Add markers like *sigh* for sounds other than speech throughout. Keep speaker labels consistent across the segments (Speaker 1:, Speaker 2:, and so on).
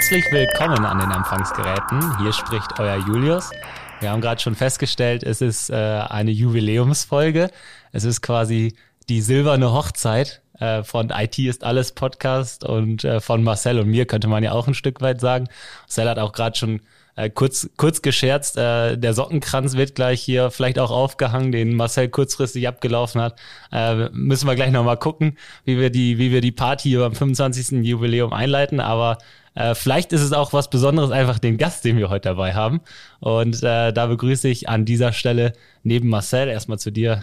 Speaker 1: Herzlich willkommen an den Empfangsgeräten. Hier spricht euer Julius. Wir haben gerade schon festgestellt, es ist äh, eine Jubiläumsfolge. Es ist quasi die silberne Hochzeit äh, von IT ist alles Podcast und äh, von Marcel und mir könnte man ja auch ein Stück weit sagen. Marcel hat auch gerade schon äh, kurz, kurz gescherzt, äh, der Sockenkranz wird gleich hier vielleicht auch aufgehangen, den Marcel kurzfristig abgelaufen hat. Äh, müssen wir gleich nochmal gucken, wie wir die, wie wir die Party beim 25. Jubiläum einleiten. Aber äh, vielleicht ist es auch was Besonderes, einfach den Gast, den wir heute dabei haben. Und äh, da begrüße ich an dieser Stelle neben Marcel erstmal zu dir.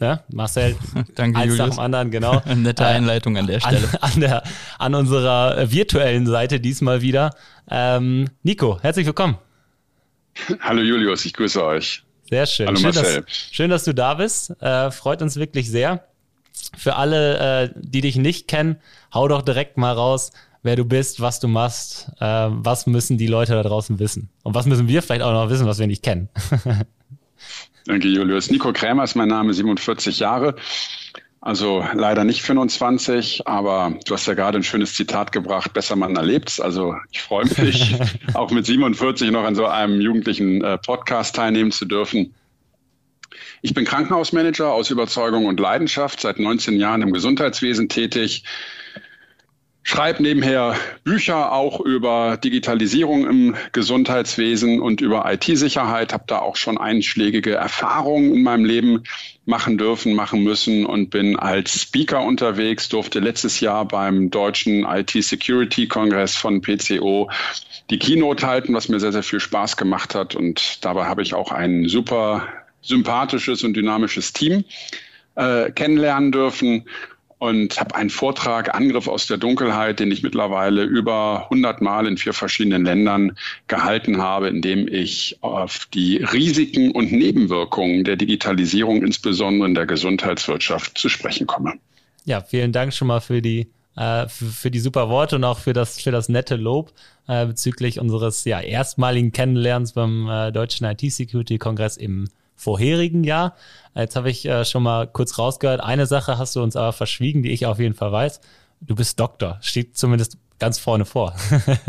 Speaker 1: Ja, Marcel, *laughs*
Speaker 2: Danke,
Speaker 1: eins
Speaker 2: Julius.
Speaker 1: nach dem anderen, genau. *laughs*
Speaker 2: Nette Einleitung an der Stelle.
Speaker 1: An, *laughs* an, der, an unserer äh, virtuellen Seite diesmal wieder. Ähm, Nico, herzlich willkommen.
Speaker 3: Hallo Julius, ich grüße euch.
Speaker 1: Sehr schön.
Speaker 3: Hallo
Speaker 1: schön,
Speaker 3: Marcel.
Speaker 1: dass, schön, dass du da bist. Äh, freut uns wirklich sehr. Für alle, äh, die dich nicht kennen, hau doch direkt mal raus, wer du bist, was du machst, äh, was müssen die Leute da draußen wissen. Und was müssen wir vielleicht auch noch wissen, was wir nicht kennen. *laughs*
Speaker 3: Danke, Julius. Nico Krämer ist mein Name, 47 Jahre. Also leider nicht 25, aber du hast ja gerade ein schönes Zitat gebracht, besser man erlebt's. Also ich freue mich, *laughs* auch mit 47 noch an so einem jugendlichen äh, Podcast teilnehmen zu dürfen. Ich bin Krankenhausmanager aus Überzeugung und Leidenschaft, seit 19 Jahren im Gesundheitswesen tätig. Schreibe nebenher Bücher auch über Digitalisierung im Gesundheitswesen und über IT-Sicherheit. Habe da auch schon einschlägige Erfahrungen in meinem Leben machen dürfen, machen müssen und bin als Speaker unterwegs. Durfte letztes Jahr beim deutschen IT-Security-Kongress von PCO die Keynote halten, was mir sehr, sehr viel Spaß gemacht hat. Und dabei habe ich auch ein super sympathisches und dynamisches Team äh, kennenlernen dürfen und habe einen Vortrag Angriff aus der Dunkelheit, den ich mittlerweile über 100 Mal in vier verschiedenen Ländern gehalten habe, in dem ich auf die Risiken und Nebenwirkungen der Digitalisierung, insbesondere in der Gesundheitswirtschaft, zu sprechen komme.
Speaker 1: Ja, vielen Dank schon mal für die äh, für, für, die super Worte und auch für das für das nette Lob äh, bezüglich unseres ja erstmaligen Kennenlernens beim äh, deutschen IT-Security-Kongress im vorherigen Jahr. Jetzt habe ich äh, schon mal kurz rausgehört. Eine Sache hast du uns aber verschwiegen, die ich auf jeden Fall weiß. Du bist Doktor. Steht zumindest ganz vorne vor.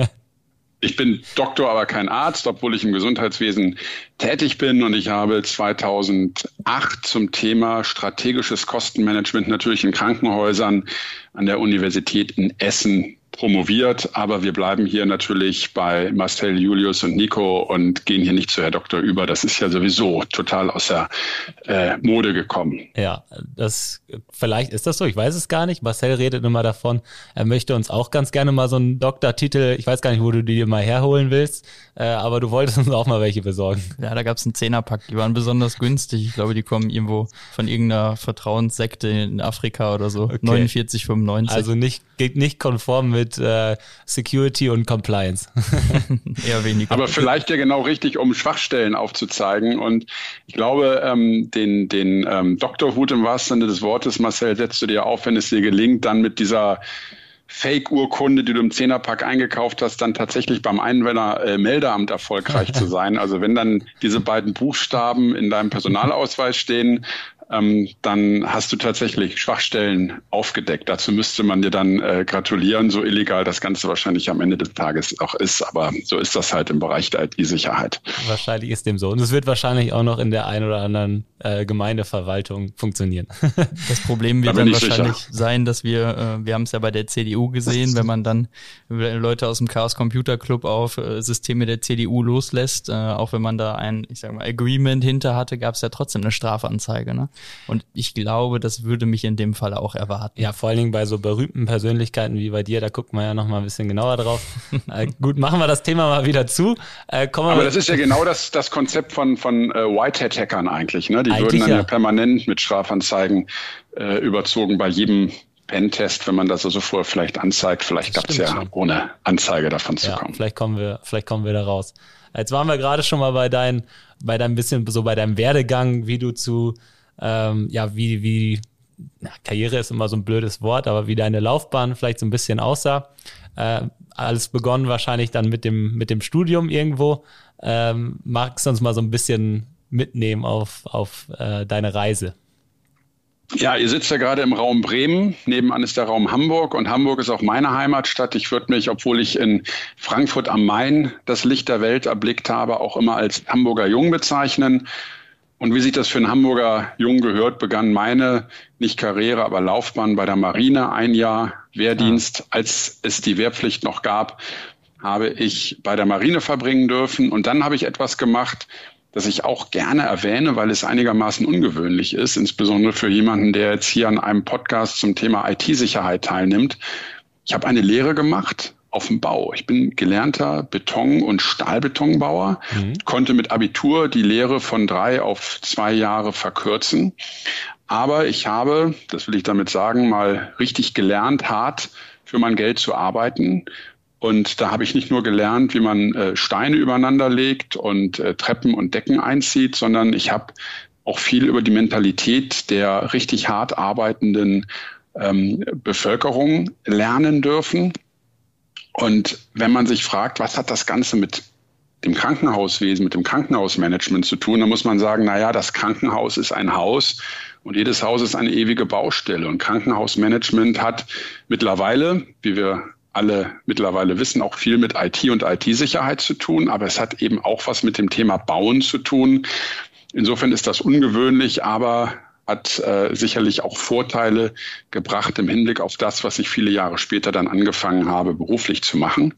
Speaker 1: *laughs*
Speaker 3: ich bin Doktor, aber kein Arzt, obwohl ich im Gesundheitswesen tätig bin und ich habe 2008 zum Thema strategisches Kostenmanagement natürlich in Krankenhäusern an der Universität in Essen promoviert, aber wir bleiben hier natürlich bei Marcel, Julius und Nico und gehen hier nicht zu Herr Doktor über. Das ist ja sowieso total aus der äh, Mode gekommen.
Speaker 1: Ja, das vielleicht ist das so. Ich weiß es gar nicht. Marcel redet immer davon, er möchte uns auch ganz gerne mal so einen Doktortitel. Ich weiß gar nicht, wo du die mal herholen willst, äh, aber du wolltest uns auch mal welche besorgen.
Speaker 2: Ja, da gab es einen Zehnerpack. Die waren besonders günstig. Ich glaube, die kommen irgendwo von irgendeiner Vertrauenssekte in Afrika oder so. Okay. 49,95.
Speaker 1: Also nicht geht nicht konform mit mit äh, Security und Compliance. *laughs*
Speaker 3: Eher weniger. Aber vielleicht ja genau richtig, um Schwachstellen aufzuzeigen. Und ich glaube, ähm, den, den ähm, Doktorhut im wahrsten Sinne des Wortes, Marcel, setzt du dir auf, wenn es dir gelingt, dann mit dieser Fake-Urkunde, die du im Zehnerpack eingekauft hast, dann tatsächlich beim Einwohner-Meldeamt äh, erfolgreich zu *laughs* sein. Also wenn dann diese beiden Buchstaben in deinem Personalausweis stehen, ähm, dann hast du tatsächlich Schwachstellen aufgedeckt. Dazu müsste man dir dann äh, gratulieren, so illegal das Ganze wahrscheinlich am Ende des Tages auch ist. Aber so ist das halt im Bereich der IT-Sicherheit.
Speaker 1: Wahrscheinlich ist dem so. Und es wird wahrscheinlich auch noch in der einen oder anderen äh, Gemeindeverwaltung funktionieren. *laughs*
Speaker 2: Das Problem wird da dann wahrscheinlich sicher. sein, dass wir, äh, wir haben es ja bei der CDU gesehen, wenn man dann Leute aus dem Chaos Computer Club auf äh, Systeme der CDU loslässt, äh, auch wenn man da ein, ich sag mal, Agreement hinter hatte, gab es ja trotzdem eine Strafanzeige. Ne? Und ich glaube, das würde mich in dem Fall auch erwarten.
Speaker 1: Ja, vor allen Dingen bei so berühmten Persönlichkeiten wie bei dir, da guckt man ja noch mal ein bisschen genauer drauf. *laughs* äh, gut, machen wir das Thema mal wieder zu.
Speaker 3: Äh, Aber das ist ja genau das, das Konzept von, von äh, Whitehead-Hackern eigentlich. Ne? Die eigentlich würden dann ja. ja permanent mit Strafanzeigen äh, überzogen bei jedem Pentest, wenn man das also vorher vielleicht anzeigt. Vielleicht gab es ja schon. ohne Anzeige davon zu ja, kommen.
Speaker 1: Vielleicht kommen wir, vielleicht kommen wir da raus. Jetzt waren wir gerade schon mal bei deinem, bei deinem bisschen so bei deinem Werdegang, wie du zu ähm, ja, wie, wie, na, Karriere ist immer so ein blödes Wort, aber wie deine Laufbahn vielleicht so ein bisschen aussah. Äh, alles begonnen wahrscheinlich dann mit dem, mit dem Studium irgendwo. Ähm, magst du uns mal so ein bisschen mitnehmen auf, auf äh, deine Reise?
Speaker 3: Ja, ihr sitzt ja gerade im Raum Bremen. Nebenan ist der Raum Hamburg und Hamburg ist auch meine Heimatstadt. Ich würde mich, obwohl ich in Frankfurt am Main das Licht der Welt erblickt habe, auch immer als Hamburger Jung bezeichnen. Und wie sich das für einen Hamburger Jung gehört, begann meine, nicht Karriere, aber Laufbahn bei der Marine. Ein Jahr Wehrdienst, als es die Wehrpflicht noch gab, habe ich bei der Marine verbringen dürfen. Und dann habe ich etwas gemacht, das ich auch gerne erwähne, weil es einigermaßen ungewöhnlich ist, insbesondere für jemanden, der jetzt hier an einem Podcast zum Thema IT-Sicherheit teilnimmt. Ich habe eine Lehre gemacht auf dem Bau. Ich bin gelernter Beton- und Stahlbetonbauer, mhm. konnte mit Abitur die Lehre von drei auf zwei Jahre verkürzen. Aber ich habe, das will ich damit sagen, mal richtig gelernt, hart für mein Geld zu arbeiten und da habe ich nicht nur gelernt, wie man äh, Steine übereinander legt und äh, Treppen und Decken einzieht, sondern ich habe auch viel über die Mentalität der richtig hart arbeitenden ähm, Bevölkerung lernen dürfen. Und wenn man sich fragt, was hat das Ganze mit dem Krankenhauswesen, mit dem Krankenhausmanagement zu tun, dann muss man sagen, na ja, das Krankenhaus ist ein Haus und jedes Haus ist eine ewige Baustelle. Und Krankenhausmanagement hat mittlerweile, wie wir alle mittlerweile wissen, auch viel mit IT und IT-Sicherheit zu tun, aber es hat eben auch was mit dem Thema Bauen zu tun. Insofern ist das ungewöhnlich, aber hat äh, sicherlich auch Vorteile gebracht im Hinblick auf das, was ich viele Jahre später dann angefangen habe, beruflich zu machen.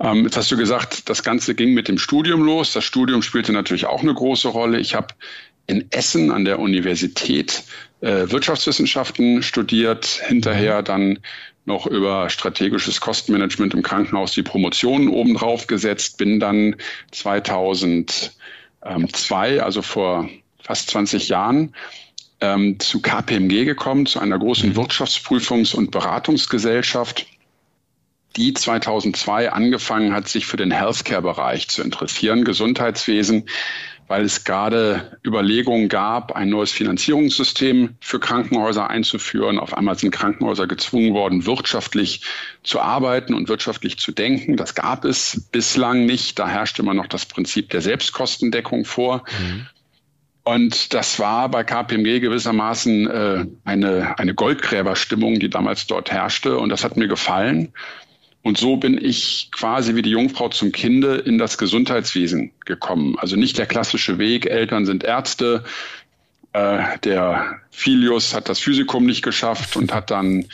Speaker 3: Ähm, jetzt hast du gesagt, das Ganze ging mit dem Studium los. Das Studium spielte natürlich auch eine große Rolle. Ich habe in Essen an der Universität äh, Wirtschaftswissenschaften studiert, hinterher dann noch über strategisches Kostenmanagement im Krankenhaus die Promotion obendrauf gesetzt, bin dann 2002, also vor fast 20 Jahren, ähm, zu KPMG gekommen, zu einer großen mhm. Wirtschaftsprüfungs- und Beratungsgesellschaft, die 2002 angefangen hat, sich für den Healthcare-Bereich zu interessieren, Gesundheitswesen weil es gerade Überlegungen gab, ein neues Finanzierungssystem für Krankenhäuser einzuführen. Auf einmal sind Krankenhäuser gezwungen worden, wirtschaftlich zu arbeiten und wirtschaftlich zu denken. Das gab es bislang nicht. Da herrscht immer noch das Prinzip der Selbstkostendeckung vor. Mhm. Und das war bei KPMG gewissermaßen äh, eine, eine Goldgräberstimmung, die damals dort herrschte. Und das hat mir gefallen. Und so bin ich quasi wie die Jungfrau zum Kinde in das Gesundheitswesen gekommen. Also nicht der klassische Weg, Eltern sind Ärzte. Äh, der Filius hat das Physikum nicht geschafft und hat dann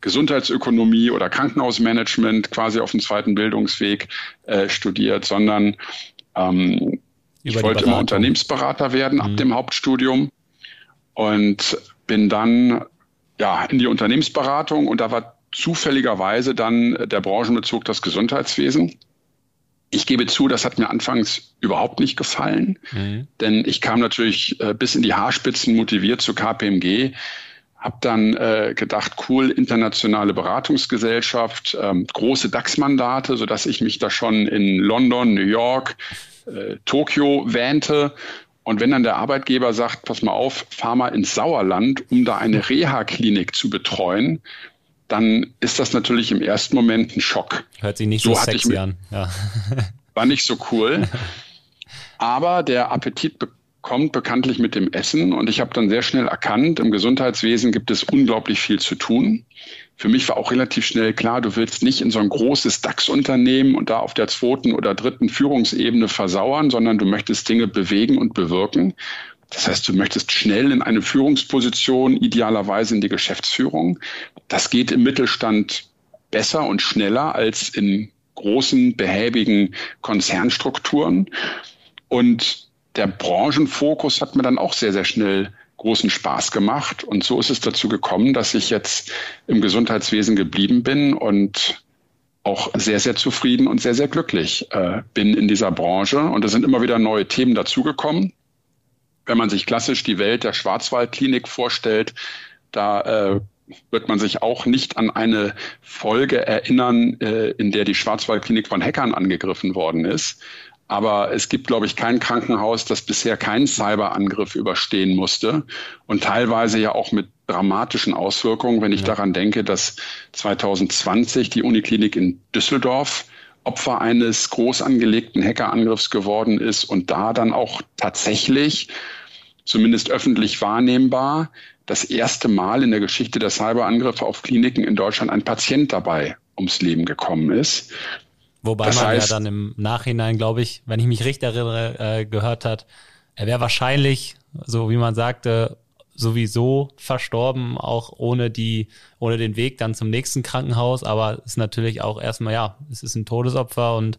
Speaker 3: Gesundheitsökonomie oder Krankenhausmanagement quasi auf dem zweiten Bildungsweg äh, studiert, sondern ähm, ich wollte immer Unternehmensberater werden mhm. ab dem Hauptstudium und bin dann ja in die Unternehmensberatung und da war zufälligerweise dann der Branchenbezug das Gesundheitswesen. Ich gebe zu, das hat mir anfangs überhaupt nicht gefallen, mhm. denn ich kam natürlich äh, bis in die Haarspitzen motiviert zu KPMG, habe dann äh, gedacht, cool, internationale Beratungsgesellschaft, ähm, große DAX-Mandate, sodass ich mich da schon in London, New York, äh, Tokio wähnte und wenn dann der Arbeitgeber sagt, pass mal auf, fahr mal ins Sauerland, um da eine Reha-Klinik zu betreuen, dann ist das natürlich im ersten Moment ein Schock.
Speaker 1: Hört sich nicht so, so sexy an. Ja. *laughs*
Speaker 3: War nicht so cool. Aber der Appetit kommt bekanntlich mit dem Essen und ich habe dann sehr schnell erkannt, im Gesundheitswesen gibt es unglaublich viel zu tun. Für mich war auch relativ schnell klar, du willst nicht in so ein großes DAX-Unternehmen und da auf der zweiten oder dritten Führungsebene versauern, sondern du möchtest Dinge bewegen und bewirken. Das heißt, du möchtest schnell in eine Führungsposition, idealerweise in die Geschäftsführung. Das geht im Mittelstand besser und schneller als in großen, behäbigen Konzernstrukturen. Und der Branchenfokus hat mir dann auch sehr, sehr schnell großen Spaß gemacht. Und so ist es dazu gekommen, dass ich jetzt im Gesundheitswesen geblieben bin und auch sehr, sehr zufrieden und sehr, sehr glücklich äh, bin in dieser Branche. Und es sind immer wieder neue Themen dazugekommen wenn man sich klassisch die Welt der Schwarzwaldklinik vorstellt, da äh, wird man sich auch nicht an eine Folge erinnern, äh, in der die Schwarzwaldklinik von Hackern angegriffen worden ist. Aber es gibt, glaube ich, kein Krankenhaus, das bisher keinen Cyberangriff überstehen musste und teilweise ja auch mit dramatischen Auswirkungen, wenn ich ja. daran denke, dass 2020 die Uniklinik in Düsseldorf Opfer eines groß angelegten Hackerangriffs geworden ist und da dann auch tatsächlich zumindest öffentlich wahrnehmbar, das erste Mal in der Geschichte der Cyberangriffe auf Kliniken in Deutschland ein Patient dabei ums Leben gekommen ist.
Speaker 1: Wobei das man ja dann im Nachhinein, glaube ich, wenn ich mich richtig erinnere, äh, gehört hat, er wäre wahrscheinlich, so wie man sagte, sowieso verstorben, auch ohne die, ohne den Weg dann zum nächsten Krankenhaus. Aber es ist natürlich auch erstmal, ja, es ist ein Todesopfer und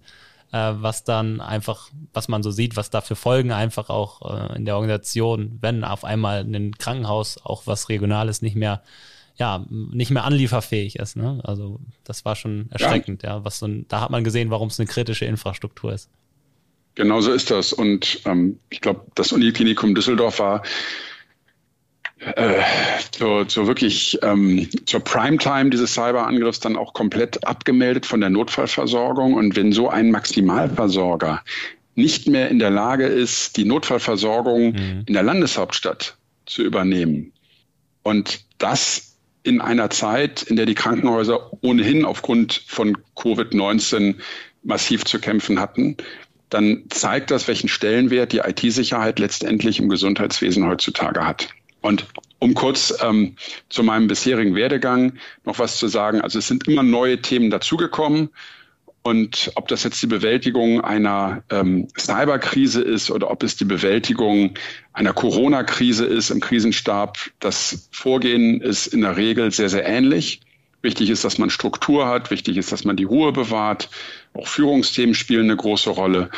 Speaker 1: äh, was dann einfach, was man so sieht, was da für Folgen einfach auch äh, in der Organisation, wenn auf einmal ein Krankenhaus auch was Regionales nicht mehr ja, nicht mehr anlieferfähig ist. Ne? Also das war schon erschreckend, ja. ja was so ein, da hat man gesehen, warum es eine kritische Infrastruktur ist.
Speaker 3: Genau so ist das. Und ähm, ich glaube, das Uniklinikum Düsseldorf war äh, zur, zur wirklich ähm, zur Primetime dieses Cyberangriffs dann auch komplett abgemeldet von der Notfallversorgung. Und wenn so ein Maximalversorger nicht mehr in der Lage ist, die Notfallversorgung mhm. in der Landeshauptstadt zu übernehmen und das in einer Zeit, in der die Krankenhäuser ohnehin aufgrund von Covid-19 massiv zu kämpfen hatten, dann zeigt das, welchen Stellenwert die IT-Sicherheit letztendlich im Gesundheitswesen heutzutage hat. Und um kurz ähm, zu meinem bisherigen Werdegang noch was zu sagen. Also es sind immer neue Themen dazugekommen. Und ob das jetzt die Bewältigung einer ähm, Cyberkrise ist oder ob es die Bewältigung einer Corona-Krise ist im Krisenstab, das Vorgehen ist in der Regel sehr, sehr ähnlich. Wichtig ist, dass man Struktur hat. Wichtig ist, dass man die Ruhe bewahrt. Auch Führungsthemen spielen eine große Rolle.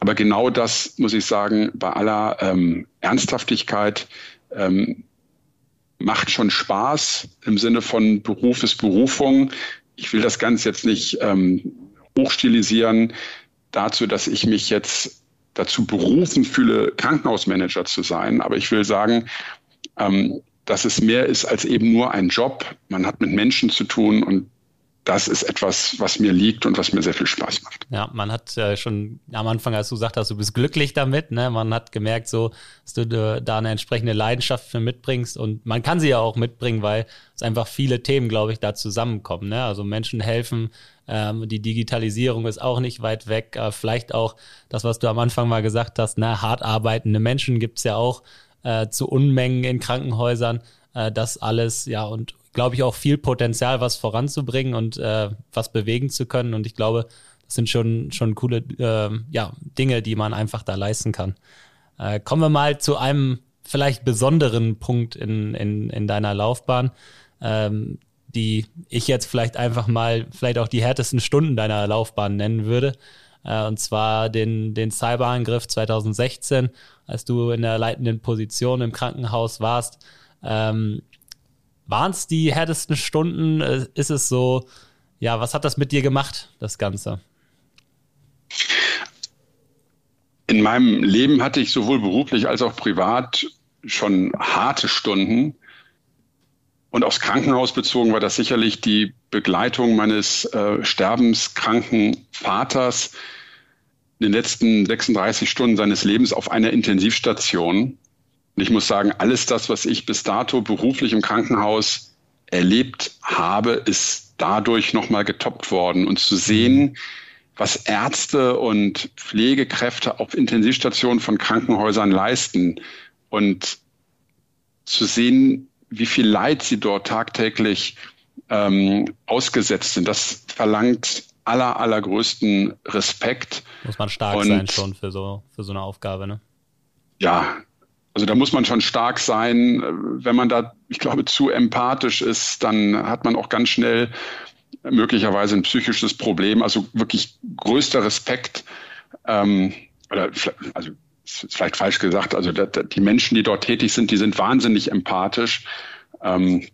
Speaker 3: Aber genau das muss ich sagen, bei aller ähm, Ernsthaftigkeit ähm, macht schon Spaß im Sinne von Beruf ist Berufung. Ich will das Ganze jetzt nicht ähm, hochstilisieren dazu, dass ich mich jetzt dazu berufen fühle, Krankenhausmanager zu sein. Aber ich will sagen, ähm, dass es mehr ist als eben nur ein Job. Man hat mit Menschen zu tun und das ist etwas, was mir liegt und was mir sehr viel Spaß macht.
Speaker 1: Ja, man hat äh, schon am Anfang, als du gesagt hast, du bist glücklich damit, ne? man hat gemerkt, so, dass du äh, da eine entsprechende Leidenschaft für mitbringst und man kann sie ja auch mitbringen, weil es einfach viele Themen, glaube ich, da zusammenkommen. Ne? Also Menschen helfen, ähm, die Digitalisierung ist auch nicht weit weg. Äh, vielleicht auch das, was du am Anfang mal gesagt hast, ne? hart arbeitende Menschen gibt es ja auch äh, zu Unmengen in Krankenhäusern. Äh, das alles, ja, und glaube ich, auch viel Potenzial, was voranzubringen und äh, was bewegen zu können. Und ich glaube, das sind schon, schon coole äh, ja, Dinge, die man einfach da leisten kann. Äh, kommen wir mal zu einem vielleicht besonderen Punkt in, in, in deiner Laufbahn, ähm, die ich jetzt vielleicht einfach mal, vielleicht auch die härtesten Stunden deiner Laufbahn nennen würde. Äh, und zwar den, den Cyberangriff 2016, als du in der leitenden Position im Krankenhaus warst. Ähm, waren es die härtesten Stunden? Äh, ist es so, ja, was hat das mit dir gemacht, das Ganze?
Speaker 3: In meinem Leben hatte ich sowohl beruflich als auch privat schon harte Stunden. Und aufs Krankenhaus bezogen war das sicherlich die Begleitung meines äh, sterbenskranken Vaters in den letzten 36 Stunden seines Lebens auf einer Intensivstation. Und ich muss sagen, alles das, was ich bis dato beruflich im Krankenhaus erlebt habe, ist dadurch nochmal getoppt worden. Und zu sehen, was Ärzte und Pflegekräfte auf Intensivstationen von Krankenhäusern leisten und zu sehen, wie viel Leid sie dort tagtäglich ähm, ausgesetzt sind, das verlangt aller, allergrößten Respekt.
Speaker 1: Muss man stark und, sein schon für so, für so eine Aufgabe, ne?
Speaker 3: Ja, also da muss man schon stark sein. Wenn man da, ich glaube, zu empathisch ist, dann hat man auch ganz schnell möglicherweise ein psychisches Problem. Also wirklich größter Respekt. Ähm, oder also vielleicht falsch gesagt. Also die Menschen, die dort tätig sind, die sind wahnsinnig empathisch. Ähm,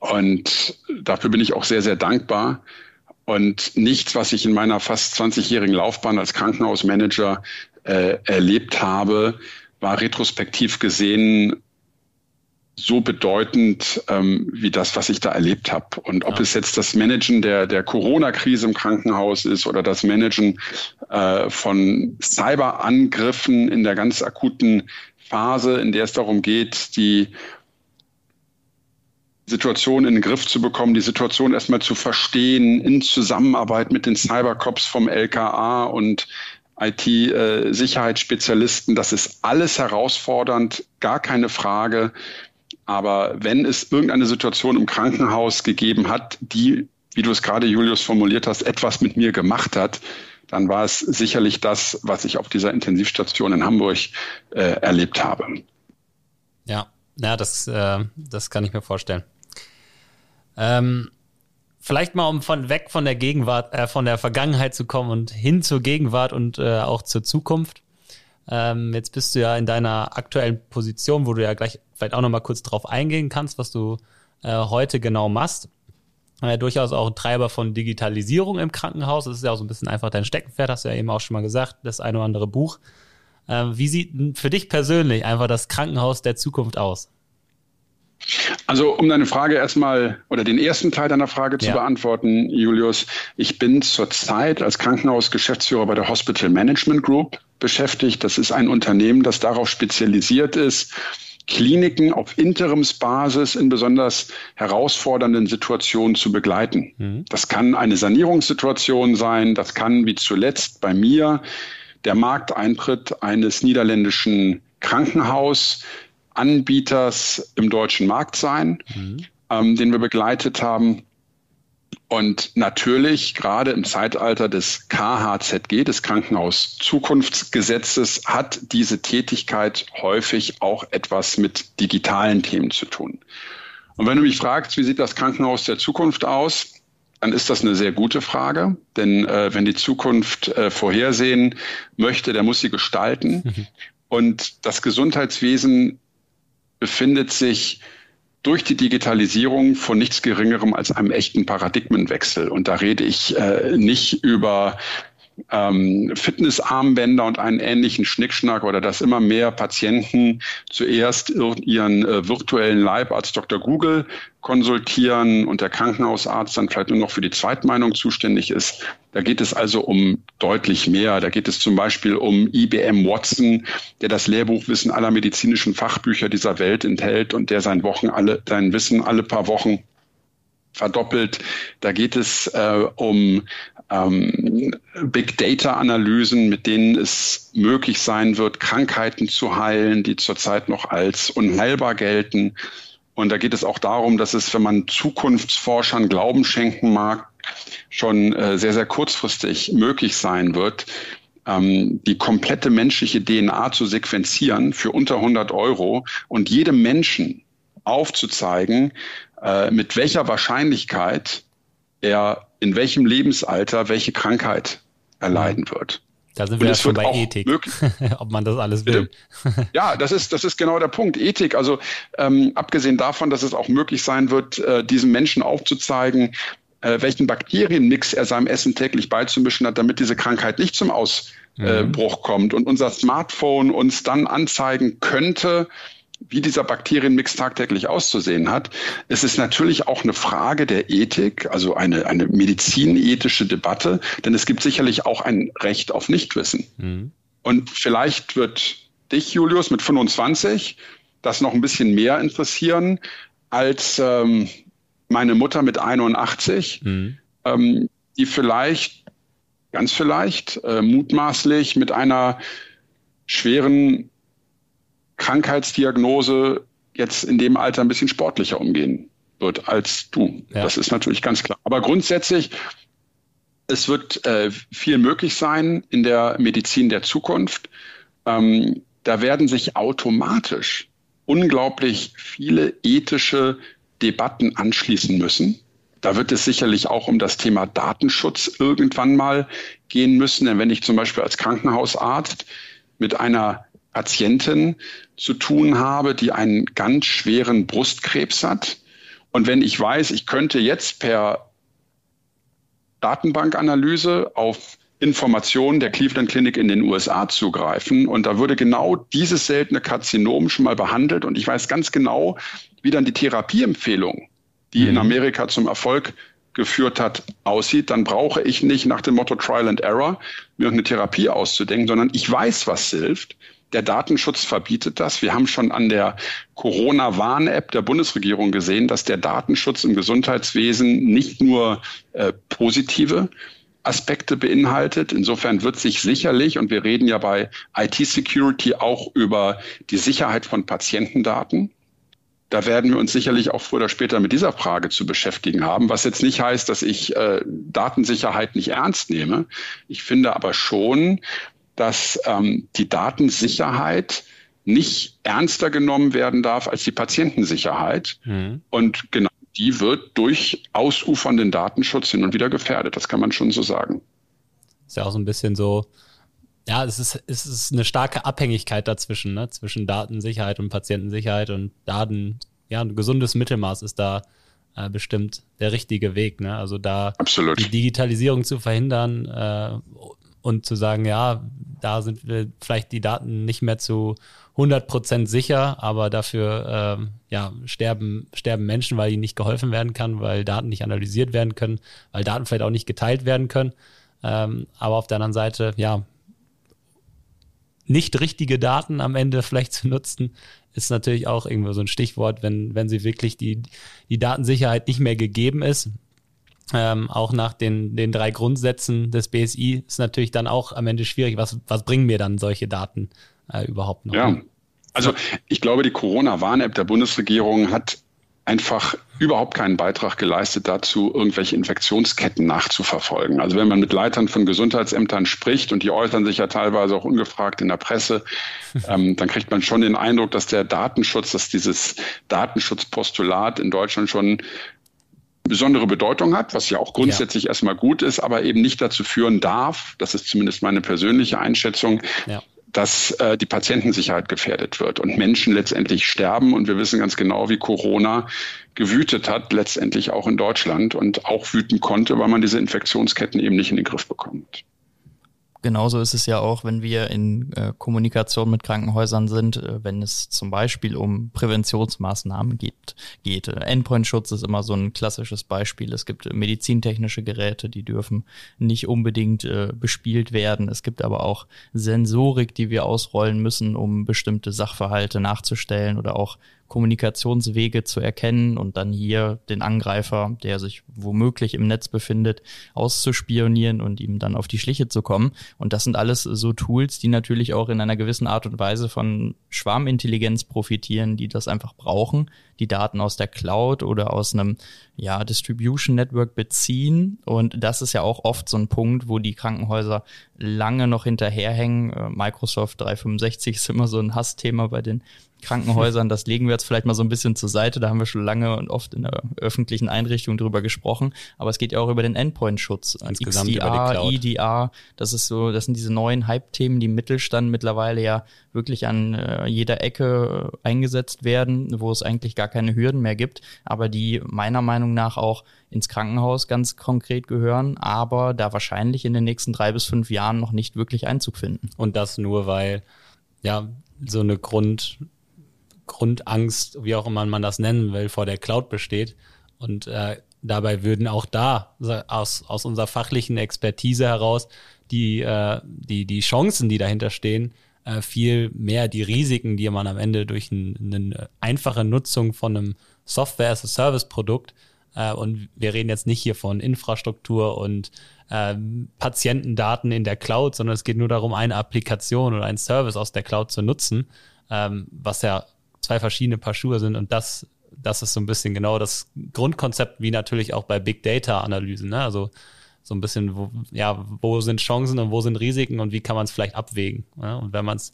Speaker 3: und dafür bin ich auch sehr, sehr dankbar. Und nichts, was ich in meiner fast 20-jährigen Laufbahn als Krankenhausmanager äh, erlebt habe, war retrospektiv gesehen so bedeutend ähm, wie das, was ich da erlebt habe. Und ob ja. es jetzt das Managen der, der Corona-Krise im Krankenhaus ist oder das Managen äh, von Cyberangriffen in der ganz akuten Phase, in der es darum geht, die Situation in den Griff zu bekommen, die Situation erstmal zu verstehen in Zusammenarbeit mit den Cybercops vom LKA und IT-Sicherheitsspezialisten. Das ist alles herausfordernd, gar keine Frage. Aber wenn es irgendeine Situation im Krankenhaus gegeben hat, die, wie du es gerade, Julius, formuliert hast, etwas mit mir gemacht hat, dann war es sicherlich das, was ich auf dieser Intensivstation in Hamburg äh, erlebt habe.
Speaker 1: Ja, ja, das, äh, das kann ich mir vorstellen. Ähm, vielleicht mal, um von weg von der Gegenwart, äh, von der Vergangenheit zu kommen und hin zur Gegenwart und äh, auch zur Zukunft. Ähm, jetzt bist du ja in deiner aktuellen Position, wo du ja gleich vielleicht auch nochmal kurz drauf eingehen kannst, was du äh, heute genau machst. Äh, durchaus auch ein Treiber von Digitalisierung im Krankenhaus. Das ist ja auch so ein bisschen einfach dein Steckenpferd, hast du ja eben auch schon mal gesagt, das eine oder andere Buch. Äh, wie sieht für dich persönlich einfach das Krankenhaus der Zukunft aus?
Speaker 3: Also um deine Frage erstmal oder den ersten Teil deiner Frage zu ja. beantworten, Julius, ich bin zurzeit als Krankenhausgeschäftsführer bei der Hospital Management Group beschäftigt. Das ist ein Unternehmen, das darauf spezialisiert ist, Kliniken auf Interimsbasis in besonders herausfordernden Situationen zu begleiten. Mhm. Das kann eine Sanierungssituation sein, das kann wie zuletzt bei mir der Markteintritt eines niederländischen Krankenhausanbieters im deutschen Markt sein, mhm. ähm, den wir begleitet haben. Und natürlich, gerade im Zeitalter des KHZG, des Krankenhaus-Zukunftsgesetzes, hat diese Tätigkeit häufig auch etwas mit digitalen Themen zu tun. Und wenn du mich fragst, wie sieht das Krankenhaus der Zukunft aus, dann ist das eine sehr gute Frage. Denn äh, wenn die Zukunft äh, vorhersehen möchte, der muss sie gestalten. Mhm. Und das Gesundheitswesen befindet sich durch die Digitalisierung von nichts Geringerem als einem echten Paradigmenwechsel. Und da rede ich äh, nicht über ähm, Fitnessarmbänder und einen ähnlichen Schnickschnack oder dass immer mehr Patienten zuerst ihren äh, virtuellen Leibarzt Dr. Google konsultieren und der Krankenhausarzt dann vielleicht nur noch für die Zweitmeinung zuständig ist. Da geht es also um deutlich mehr. Da geht es zum Beispiel um IBM Watson, der das Lehrbuchwissen aller medizinischen Fachbücher dieser Welt enthält und der sein Wochen alle, sein Wissen alle paar Wochen verdoppelt. Da geht es äh, um ähm, Big Data-Analysen, mit denen es möglich sein wird, Krankheiten zu heilen, die zurzeit noch als unheilbar gelten. Und da geht es auch darum, dass es, wenn man Zukunftsforschern Glauben schenken mag, schon äh, sehr, sehr kurzfristig möglich sein wird, ähm, die komplette menschliche DNA zu sequenzieren für unter 100 Euro und jedem Menschen aufzuzeigen, äh, mit welcher Wahrscheinlichkeit er in welchem Lebensalter welche Krankheit erleiden mhm. wird.
Speaker 1: Da sind wir ja schon bei Ethik, *laughs* ob man das alles will. *laughs*
Speaker 3: Ja, das ist, das ist genau der Punkt. Ethik, also ähm, abgesehen davon, dass es auch möglich sein wird, äh, diesem Menschen aufzuzeigen, äh, welchen Bakterienmix er seinem Essen täglich beizumischen hat, damit diese Krankheit nicht zum Ausbruch mhm. kommt und unser Smartphone uns dann anzeigen könnte, wie dieser Bakterienmix tagtäglich auszusehen hat. Es ist natürlich auch eine Frage der Ethik, also eine, eine medizinethische Debatte, denn es gibt sicherlich auch ein Recht auf Nichtwissen. Mhm. Und vielleicht wird dich, Julius, mit 25 das noch ein bisschen mehr interessieren als ähm, meine Mutter mit 81, mhm. ähm, die vielleicht, ganz vielleicht, äh, mutmaßlich mit einer schweren Krankheitsdiagnose jetzt in dem Alter ein bisschen sportlicher umgehen wird als du. Ja. Das ist natürlich ganz klar. Aber grundsätzlich, es wird äh, viel möglich sein in der Medizin der Zukunft. Ähm, da werden sich automatisch unglaublich viele ethische Debatten anschließen müssen. Da wird es sicherlich auch um das Thema Datenschutz irgendwann mal gehen müssen. Denn wenn ich zum Beispiel als Krankenhausarzt mit einer Patientin zu tun habe, die einen ganz schweren Brustkrebs hat. Und wenn ich weiß, ich könnte jetzt per Datenbankanalyse auf Informationen der Cleveland Clinic in den USA zugreifen und da würde genau dieses seltene Karzinom schon mal behandelt und ich weiß ganz genau, wie dann die Therapieempfehlung, die mhm. in Amerika zum Erfolg geführt hat, aussieht, dann brauche ich nicht nach dem Motto Trial and Error mir eine Therapie auszudenken, sondern ich weiß, was hilft. Der Datenschutz verbietet das. Wir haben schon an der Corona-Warn-App der Bundesregierung gesehen, dass der Datenschutz im Gesundheitswesen nicht nur äh, positive Aspekte beinhaltet. Insofern wird sich sicherlich, und wir reden ja bei IT-Security auch über die Sicherheit von Patientendaten. Da werden wir uns sicherlich auch früher oder später mit dieser Frage zu beschäftigen haben, was jetzt nicht heißt, dass ich äh, Datensicherheit nicht ernst nehme. Ich finde aber schon, dass ähm, die Datensicherheit nicht ernster genommen werden darf als die Patientensicherheit. Mhm. Und genau die wird durch ausufernden Datenschutz hin und wieder gefährdet. Das kann man schon so sagen.
Speaker 1: Ist ja auch so ein bisschen so, ja, es ist, es ist eine starke Abhängigkeit dazwischen, ne? zwischen Datensicherheit und Patientensicherheit und Daten, ja, ein gesundes Mittelmaß ist da äh, bestimmt der richtige Weg. Ne? Also da
Speaker 3: Absolut.
Speaker 1: die Digitalisierung zu verhindern äh, und zu sagen, ja, da sind wir vielleicht die Daten nicht mehr zu 100% sicher, aber dafür ähm, ja, sterben, sterben Menschen, weil ihnen nicht geholfen werden kann, weil Daten nicht analysiert werden können, weil Daten vielleicht auch nicht geteilt werden können. Ähm, aber auf der anderen Seite, ja, nicht richtige Daten am Ende *laughs* vielleicht zu nutzen, ist natürlich auch irgendwo so ein Stichwort, wenn, wenn sie wirklich die, die Datensicherheit nicht mehr gegeben ist. Ähm, auch nach den, den drei Grundsätzen des BSI ist natürlich dann auch am Ende schwierig. Was, was bringen mir dann solche Daten? äh, überhaupt noch.
Speaker 3: Ja, also ich glaube, die Corona-Warn-App der Bundesregierung hat einfach überhaupt keinen Beitrag geleistet dazu, irgendwelche Infektionsketten nachzuverfolgen. Also wenn man mit Leitern von Gesundheitsämtern spricht und die äußern sich ja teilweise auch ungefragt in der Presse, *laughs* ähm, dann kriegt man schon den Eindruck, dass der Datenschutz, dass dieses Datenschutzpostulat in Deutschland schon besondere Bedeutung hat, was ja auch grundsätzlich ja. erstmal gut ist, aber eben nicht dazu führen darf, das ist zumindest meine persönliche Einschätzung, ja dass äh, die Patientensicherheit gefährdet wird und Menschen letztendlich sterben. Und wir wissen ganz genau, wie Corona gewütet hat, letztendlich auch in Deutschland und auch wüten konnte, weil man diese Infektionsketten eben nicht in den Griff bekommt
Speaker 2: genauso ist es ja auch, wenn wir in äh, Kommunikation mit Krankenhäusern sind, äh, wenn es zum Beispiel um Präventionsmaßnahmen geht. geht. Endpoint-Schutz ist immer so ein klassisches Beispiel. Es gibt medizintechnische Geräte, die dürfen nicht unbedingt äh, bespielt werden. Es gibt aber auch Sensorik, die wir ausrollen müssen, um bestimmte Sachverhalte nachzustellen oder auch Kommunikationswege zu erkennen und dann hier den Angreifer, der sich womöglich im Netz befindet, auszuspionieren und ihm dann auf die Schliche zu kommen. Und das sind alles so Tools, die natürlich auch in einer gewissen Art und Weise von Schwarmintelligenz profitieren, die das einfach brauchen, die Daten aus der Cloud oder aus einem ja, Distribution Network beziehen. Und das ist ja auch oft so ein Punkt, wo die Krankenhäuser lange noch hinterherhängen. Äh, Microsoft 365 ist immer so ein Hassthema bei den Krankenhäusern. Das legen wir jetzt vielleicht mal so ein bisschen zur Seite. Da haben wir schon lange und oft in der öffentlichen Einrichtung drüber gesprochen. Aber es geht ja auch über den Endpoint-Schutz.
Speaker 1: Insgesamt XDR,
Speaker 2: EDR, das ist so, das sind diese neuen Hype-Themen, die Mittelstand mittlerweile ja wirklich an äh, jeder Ecke äh, eingesetzt werden, wo es eigentlich gar keine Hürden mehr gibt, aber die meiner Meinung nach auch ins Krankenhaus ganz konkret gehören, aber da wahrscheinlich in den nächsten drei bis fünf Jahren noch nicht wirklich Einzug finden.
Speaker 1: Und das nur, weil ja so eine Grund Grundangst, wie auch immer man das nennen will, vor der Cloud besteht. Und äh, dabei würden auch da aus, aus unserer fachlichen Expertise heraus die, äh, die, die Chancen, die dahinter stehen, äh, viel mehr die Risiken, die man am Ende durch ein, eine einfache Nutzung von einem Software-as-a-Service-Produkt äh, und wir reden jetzt nicht hier von Infrastruktur und ähm, Patientendaten in der Cloud, sondern es geht nur darum, eine Applikation oder einen Service aus der Cloud zu nutzen, ähm, was ja zwei verschiedene Paar Schuhe sind und das, das ist so ein bisschen genau das Grundkonzept, wie natürlich auch bei Big Data Analysen, ne? Also so ein bisschen, wo, ja, wo sind Chancen und wo sind Risiken und wie kann man es vielleicht abwägen. Ne? Und wenn man es,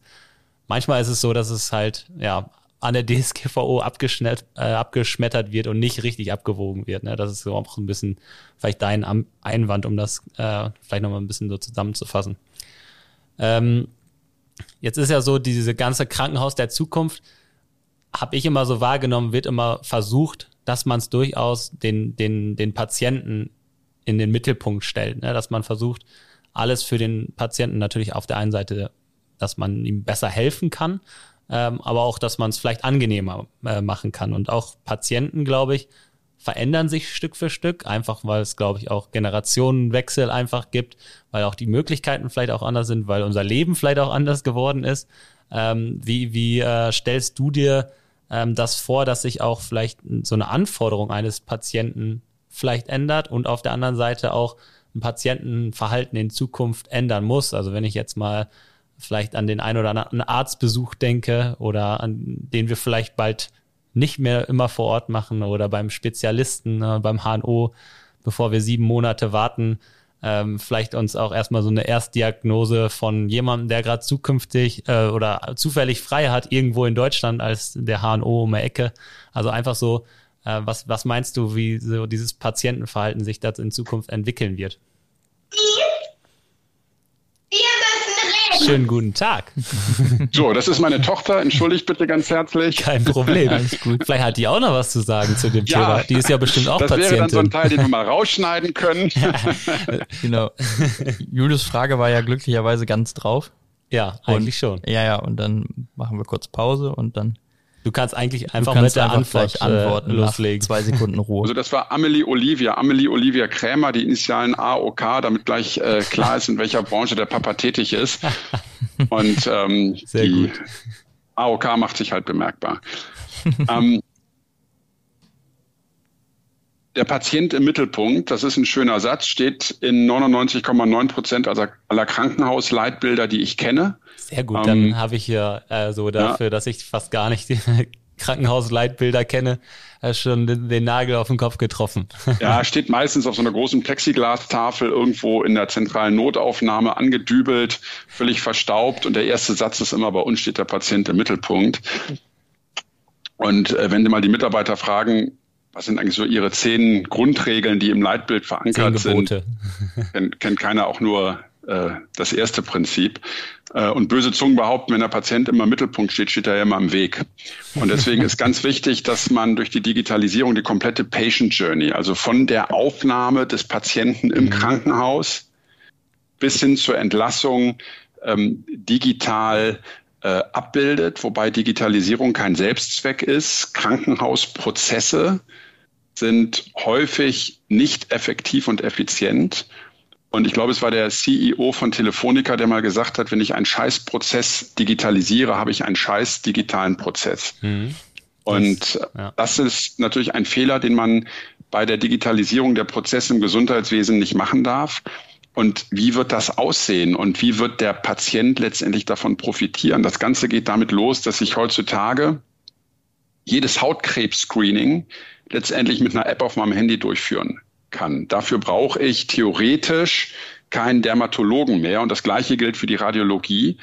Speaker 1: manchmal ist es so, dass es halt, ja, an der DSGVO äh, abgeschmettert wird und nicht richtig abgewogen wird. Ne? Das ist auch ein bisschen vielleicht dein Einwand, um das äh, vielleicht nochmal ein bisschen so zusammenzufassen. Ähm, jetzt ist ja so, diese ganze Krankenhaus der Zukunft, habe ich immer so wahrgenommen, wird immer versucht, dass man es durchaus den, den, den Patienten in den Mittelpunkt stellt, ne? dass man versucht, alles für den Patienten natürlich auf der einen Seite, dass man ihm besser helfen kann, ähm, aber auch, dass man es vielleicht angenehmer äh, machen kann. Und auch Patienten, glaube ich, verändern sich Stück für Stück, einfach weil es, glaube ich, auch Generationenwechsel einfach gibt, weil auch die Möglichkeiten vielleicht auch anders sind, weil unser Leben vielleicht auch anders geworden ist. Ähm, wie wie äh, stellst du dir ähm, das vor, dass sich auch vielleicht so eine Anforderung eines Patienten vielleicht ändert und auf der anderen Seite auch, ein Patientenverhalten in Zukunft ändern muss. Also wenn ich jetzt mal vielleicht an den einen oder anderen Arztbesuch denke oder an den wir vielleicht bald nicht mehr immer vor Ort machen oder beim Spezialisten, äh, beim HNO, bevor wir sieben Monate warten, ähm, vielleicht uns auch erstmal so eine Erstdiagnose von jemandem, der gerade zukünftig äh, oder zufällig frei hat, irgendwo in Deutschland als der HNO um die Ecke. Also einfach so, äh, was, was meinst du, wie so dieses Patientenverhalten sich das in Zukunft entwickeln wird? Schönen guten Tag.
Speaker 3: So, das ist meine Tochter. Entschuldigt bitte ganz herzlich.
Speaker 1: Kein Problem. Alles gut. Vielleicht hat die auch noch was zu sagen zu dem ja, Thema. Die ist ja bestimmt auch
Speaker 3: das
Speaker 1: Patientin.
Speaker 3: Das wäre dann so ein Teil, den wir mal rausschneiden können. *laughs*
Speaker 2: genau. Julius Frage war ja glücklicherweise ganz drauf.
Speaker 1: Ja, eigentlich und, schon.
Speaker 2: Ja, ja. Und dann machen wir kurz Pause und dann
Speaker 1: Du kannst eigentlich einfach kannst mit der Antwort
Speaker 2: äh, antworten, äh, loslegen.
Speaker 1: Zwei Sekunden Ruhe.
Speaker 3: Also das war Amelie Olivia, Amelie Olivia Krämer, die Initialen AOK, damit gleich äh, klar ist, in welcher Branche der Papa tätig ist. *laughs* Und ähm, Sehr die gut. AOK macht sich halt bemerkbar. *laughs* ähm, der Patient im Mittelpunkt, das ist ein schöner Satz, steht in 99,9 Prozent aller Krankenhausleitbilder, die ich kenne.
Speaker 1: Sehr gut, dann ähm, habe ich hier äh, so dafür, ja. dass ich fast gar nicht die *laughs* Krankenhausleitbilder kenne, äh, schon den, den, Nagel auf den Kopf getroffen. *laughs*
Speaker 3: Ja, steht meistens auf so einer großen Plexiglastafel irgendwo in der zentralen Notaufnahme angedübelt, völlig verstaubt und der erste Satz ist immer, bei uns steht der Patient im Mittelpunkt. Und äh, wenn Sie mal die Mitarbeiter fragen, was sind eigentlich so Ihre zehn Grundregeln, die im Leitbild verankert sind? Kennt, kennt keiner auch nur äh, das erste Prinzip. Äh, und böse Zungen behaupten, wenn der Patient immer im Mittelpunkt steht, steht er ja immer im Weg. Und deswegen ist ganz wichtig, dass man durch die Digitalisierung die komplette Patient Journey, also von der Aufnahme des Patienten im mhm. Krankenhaus bis hin zur Entlassung ähm, digital äh, abbildet, wobei Digitalisierung kein Selbstzweck ist. Krankenhausprozesse sind häufig nicht effektiv und effizient. Und ich glaube, es war der CEO von Telefonica, der mal gesagt hat, wenn ich einen Scheißprozess digitalisiere, habe ich einen scheiß digitalen Prozess. Mhm. Und das, ja. das ist natürlich ein Fehler, den man bei der Digitalisierung der Prozesse im Gesundheitswesen nicht machen darf. Und wie wird das aussehen und wie wird der Patient letztendlich davon profitieren? Das Ganze geht damit los, dass ich heutzutage jedes Hautkrebs-Screening letztendlich mit einer App auf meinem Handy durchführen kann. Dafür brauche ich theoretisch keinen Dermatologen mehr. Und das Gleiche gilt für die Radiologie.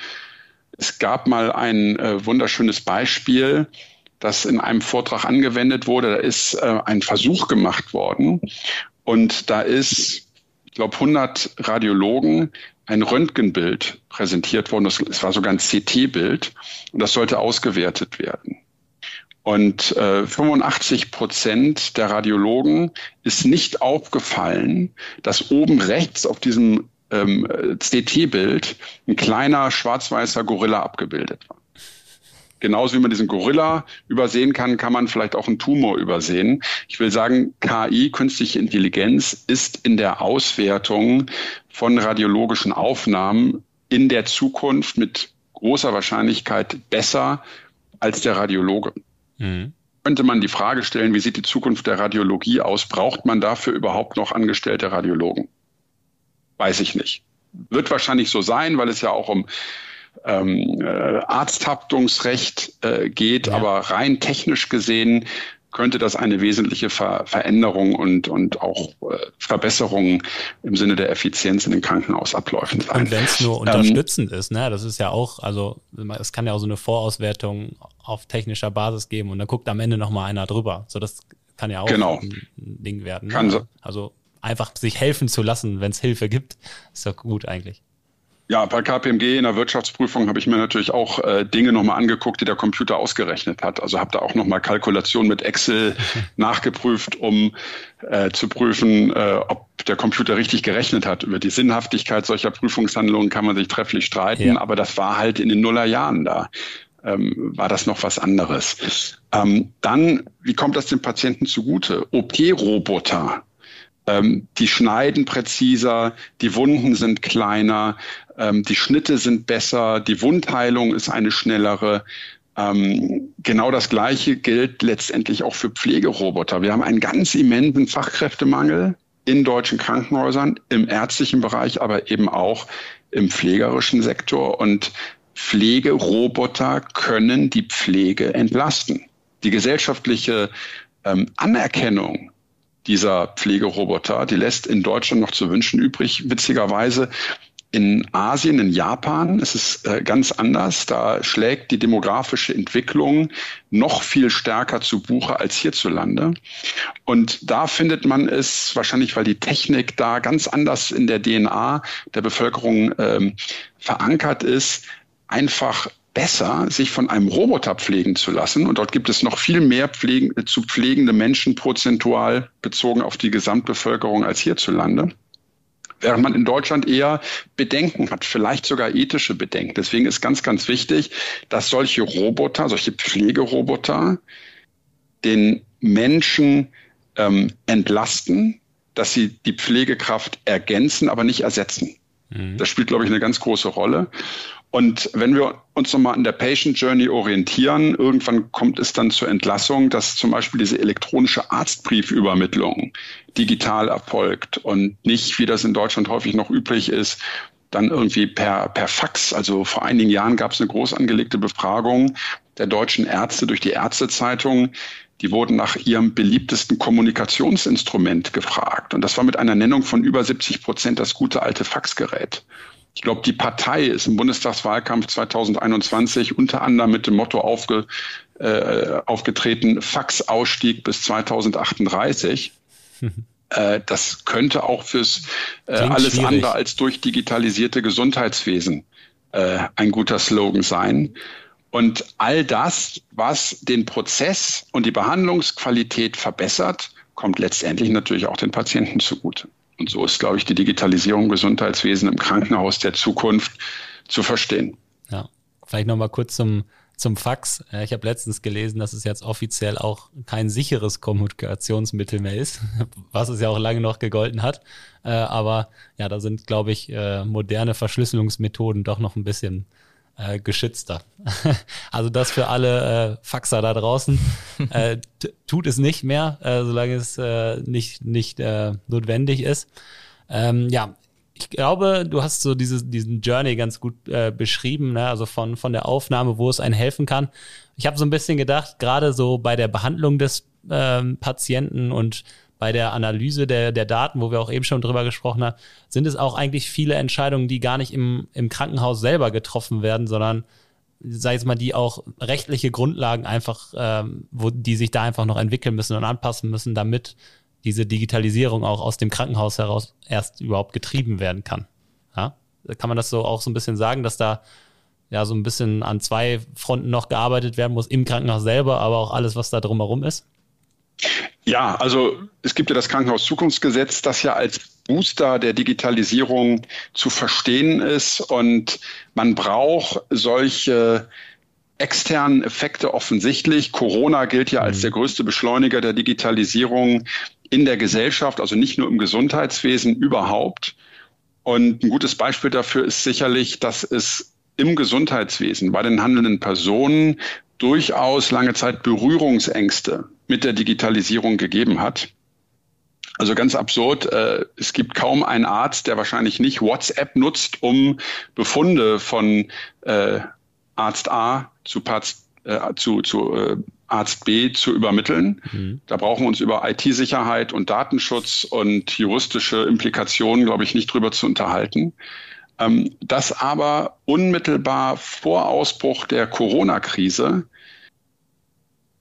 Speaker 3: Es gab mal ein äh, wunderschönes Beispiel, das in einem Vortrag angewendet wurde. Da ist äh, ein Versuch gemacht worden und da ist, ich glaube, 100 Radiologen ein Röntgenbild präsentiert worden. Es war sogar ein CT-Bild und das sollte ausgewertet werden. Und äh, 85 Prozent der Radiologen ist nicht aufgefallen, dass oben rechts auf diesem ähm, CT-Bild ein kleiner schwarz-weißer Gorilla abgebildet war. Genauso wie man diesen Gorilla übersehen kann, kann man vielleicht auch einen Tumor übersehen. Ich will sagen, KI, künstliche Intelligenz, ist in der Auswertung von radiologischen Aufnahmen in der Zukunft mit großer Wahrscheinlichkeit besser als der Radiologe. Mhm. Könnte man die Frage stellen, wie sieht die Zukunft der Radiologie aus? Braucht man dafür überhaupt noch angestellte Radiologen? Weiß ich nicht. Wird wahrscheinlich so sein, weil es ja auch um ähm, äh, Arzthaftungsrecht äh, geht, ja. aber rein technisch gesehen könnte das eine wesentliche Ver Veränderung und, und auch äh, Verbesserung im Sinne der Effizienz in den Krankenhausabläufen sein.
Speaker 1: Und wenn es nur ähm, unterstützend ähm, ist, ne, das ist ja auch, also es kann ja auch so eine Vorauswertung auf technischer Basis geben und dann guckt am Ende nochmal einer drüber. So, das kann ja auch
Speaker 3: genau.
Speaker 1: ein Ding werden. Ne? Kann so. Also einfach sich helfen zu lassen, wenn es Hilfe gibt, ist doch gut eigentlich.
Speaker 3: Ja, bei KPMG in der Wirtschaftsprüfung habe ich mir natürlich auch äh, Dinge nochmal angeguckt, die der Computer ausgerechnet hat. Also habe da auch nochmal Kalkulationen mit Excel *laughs* nachgeprüft, um äh, zu prüfen, äh, ob der Computer richtig gerechnet hat. Über die Sinnhaftigkeit solcher Prüfungshandlungen kann man sich trefflich streiten, ja. aber das war halt in den Nullerjahren da. Ähm, war das noch was anderes. Ähm, dann, wie kommt das dem Patienten zugute? OP-Roboter ähm, die schneiden präziser, die Wunden sind kleiner, ähm, die Schnitte sind besser, die Wundheilung ist eine schnellere. Ähm, genau das Gleiche gilt letztendlich auch für Pflegeroboter. Wir haben einen ganz immensen Fachkräftemangel in deutschen Krankenhäusern, im ärztlichen Bereich, aber eben auch im pflegerischen Sektor. Und Pflegeroboter können die Pflege entlasten. Die gesellschaftliche ähm, Anerkennung dieser Pflegeroboter, die lässt in Deutschland noch zu wünschen übrig. Witzigerweise in Asien, in Japan ist es äh, ganz anders. Da schlägt die demografische Entwicklung noch viel stärker zu Buche als hierzulande. Und da findet man es wahrscheinlich, weil die Technik da ganz anders in der DNA der Bevölkerung ähm, verankert ist, einfach besser, sich von einem Roboter pflegen zu lassen. Und dort gibt es noch viel mehr pflegen, zu pflegende Menschen prozentual bezogen auf die Gesamtbevölkerung als hierzulande. Während man in Deutschland eher Bedenken hat, vielleicht sogar ethische Bedenken. Deswegen ist ganz, ganz wichtig, dass solche Roboter, solche Pflegeroboter den Menschen ähm, entlasten, dass sie die Pflegekraft ergänzen, aber nicht ersetzen. Mhm. Das spielt, glaube ich, eine ganz große Rolle. Und wenn wir uns nochmal an der Patient Journey orientieren, irgendwann kommt es dann zur Entlassung, dass zum Beispiel diese elektronische Arztbriefübermittlung digital erfolgt und nicht, wie das in Deutschland häufig noch üblich ist, dann irgendwie per, per Fax. Also vor einigen Jahren gab es eine groß angelegte Befragung der deutschen Ärzte durch die Ärztezeitung. Die wurden nach ihrem beliebtesten Kommunikationsinstrument gefragt. Und das war mit einer Nennung von über 70 Prozent das gute alte Faxgerät. Ich glaube, die Partei ist im Bundestagswahlkampf 2021 unter anderem mit dem Motto aufge, äh, aufgetreten, Faxausstieg bis 2038. *laughs* Äh, das könnte auch fürs äh, alles schwierig. andere als durchdigitalisierte Gesundheitswesen äh, ein guter Slogan sein. Und all das, was den Prozess und die Behandlungsqualität verbessert, kommt letztendlich natürlich auch den Patienten zugute. Und so ist, glaube ich, die Digitalisierung Gesundheitswesen im Krankenhaus der Zukunft zu verstehen.
Speaker 1: Ja, vielleicht nochmal kurz zum, zum Fax. Ich habe letztens gelesen, dass es jetzt offiziell auch kein sicheres Kommunikationsmittel mehr ist, *laughs* was es ja auch lange noch gegolten hat. Äh, aber ja, da sind, glaube ich, äh, moderne Verschlüsselungsmethoden doch noch ein bisschen äh, geschützter. *laughs* also das für alle äh, Faxer da draußen. *laughs* Äh, tut es nicht mehr, äh, solange es äh, nicht, nicht äh, notwendig ist. Ähm, ja, ich glaube, du hast so diese, diesen Journey ganz gut äh, beschrieben, ne? also von, von der Aufnahme, wo es einen helfen kann. Ich habe so ein bisschen gedacht, gerade so bei der Behandlung des ähm, Patienten und bei der Analyse der, der Daten, wo wir auch eben schon drüber gesprochen haben, sind es auch eigentlich viele Entscheidungen, die gar nicht im, im Krankenhaus selber getroffen werden, sondern sei es mal, die auch rechtliche Grundlagen einfach, ähm, wo die sich da einfach noch entwickeln müssen und anpassen müssen, damit diese Digitalisierung auch aus dem Krankenhaus heraus erst überhaupt getrieben werden kann. Ja? Kann man das so auch so ein bisschen sagen, dass da ja so ein bisschen an zwei Fronten noch gearbeitet werden muss, im Krankenhaus selber, aber auch alles, was da drumherum ist?
Speaker 3: Ja, also es gibt ja das Krankenhaus-Zukunftsgesetz, das ja als Booster der Digitalisierung zu verstehen ist. Und man braucht solche externen Effekte offensichtlich. Corona gilt ja als mhm. der größte Beschleuniger der Digitalisierung in der Gesellschaft, also nicht nur im Gesundheitswesen überhaupt. Und ein gutes Beispiel dafür ist sicherlich, dass es im Gesundheitswesen bei den handelnden Personen durchaus lange Zeit Berührungsängste mit der Digitalisierung gegeben hat. Also ganz absurd, äh, es gibt kaum einen Arzt, der wahrscheinlich nicht WhatsApp nutzt, um Befunde von äh, Arzt A zu, Arzt, äh, zu, zu äh, Arzt B zu übermitteln. Mhm. Da brauchen wir uns über IT-Sicherheit und Datenschutz und juristische Implikationen, glaube ich, nicht drüber zu unterhalten. Ähm, dass aber unmittelbar vor Ausbruch der Corona-Krise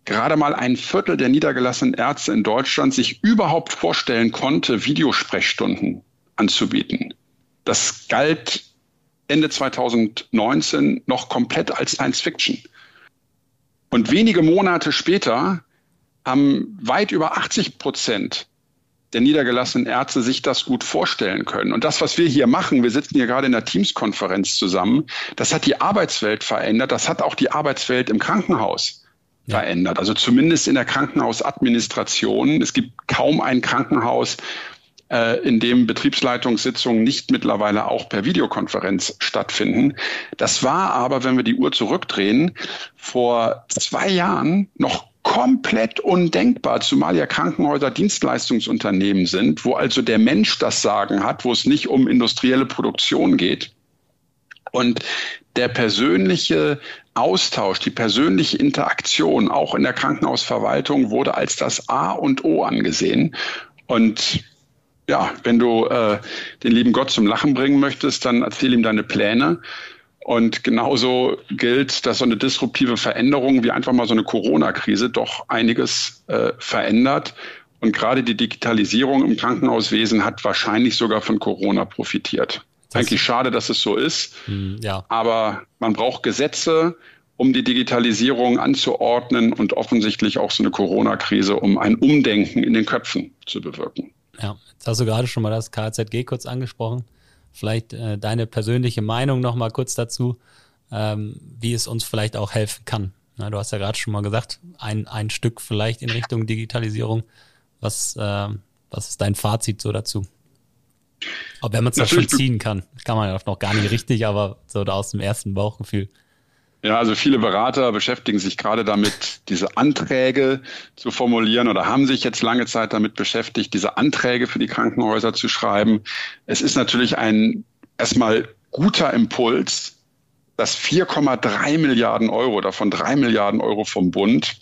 Speaker 3: gerade mal ein Viertel der niedergelassenen Ärzte in Deutschland sich überhaupt vorstellen konnte, Videosprechstunden anzubieten. Das galt Ende 2019 noch komplett als Science Fiction. Und wenige Monate später haben weit über 80 Prozent der niedergelassenen Ärzte sich das gut vorstellen können. Und das, was wir hier machen, wir sitzen hier gerade in der Teams-Konferenz zusammen, das hat die Arbeitswelt verändert, das hat auch die Arbeitswelt im Krankenhaus ja. verändert. Also zumindest in der Krankenhausadministration. Es gibt kaum ein Krankenhaus, äh, in dem Betriebsleitungssitzungen nicht mittlerweile auch per Videokonferenz stattfinden. Das war aber, wenn wir die Uhr zurückdrehen, vor zwei Jahren noch komplett undenkbar, zumal ja Krankenhäuser Dienstleistungsunternehmen sind, wo also der Mensch das Sagen hat, wo es nicht um industrielle Produktion geht. Und der persönliche Austausch, die persönliche Interaktion, auch in der Krankenhausverwaltung, wurde als das A und O angesehen. Und ja, wenn du äh, den lieben Gott zum Lachen bringen möchtest, dann erzähl ihm deine Pläne. Und genauso gilt, dass so eine disruptive Veränderung wie einfach mal so eine Corona-Krise doch einiges äh, verändert. Und gerade die Digitalisierung im Krankenhauswesen hat wahrscheinlich sogar von Corona profitiert. Das Eigentlich schade, dass es so ist. Hm, ja. Aber man braucht Gesetze, um die Digitalisierung anzuordnen und offensichtlich auch so eine Corona-Krise, um ein Umdenken in den Köpfen zu bewirken.
Speaker 1: Ja, jetzt hast du gerade schon mal das KZG kurz angesprochen. Vielleicht äh, deine persönliche Meinung noch mal kurz dazu, ähm, wie es uns vielleicht auch helfen kann. Na, du hast ja gerade schon mal gesagt, ein, ein Stück vielleicht in Richtung Digitalisierung. Was, äh, was ist dein Fazit so dazu? Ob wenn man es da schon ziehen kann, kann man ja noch gar nicht richtig, aber so da aus dem ersten Bauchgefühl.
Speaker 3: Ja, also viele Berater beschäftigen sich gerade damit, diese Anträge zu formulieren oder haben sich jetzt lange Zeit damit beschäftigt, diese Anträge für die Krankenhäuser zu schreiben. Es ist natürlich ein erstmal guter Impuls, dass 4,3 Milliarden Euro, davon 3 Milliarden Euro vom Bund,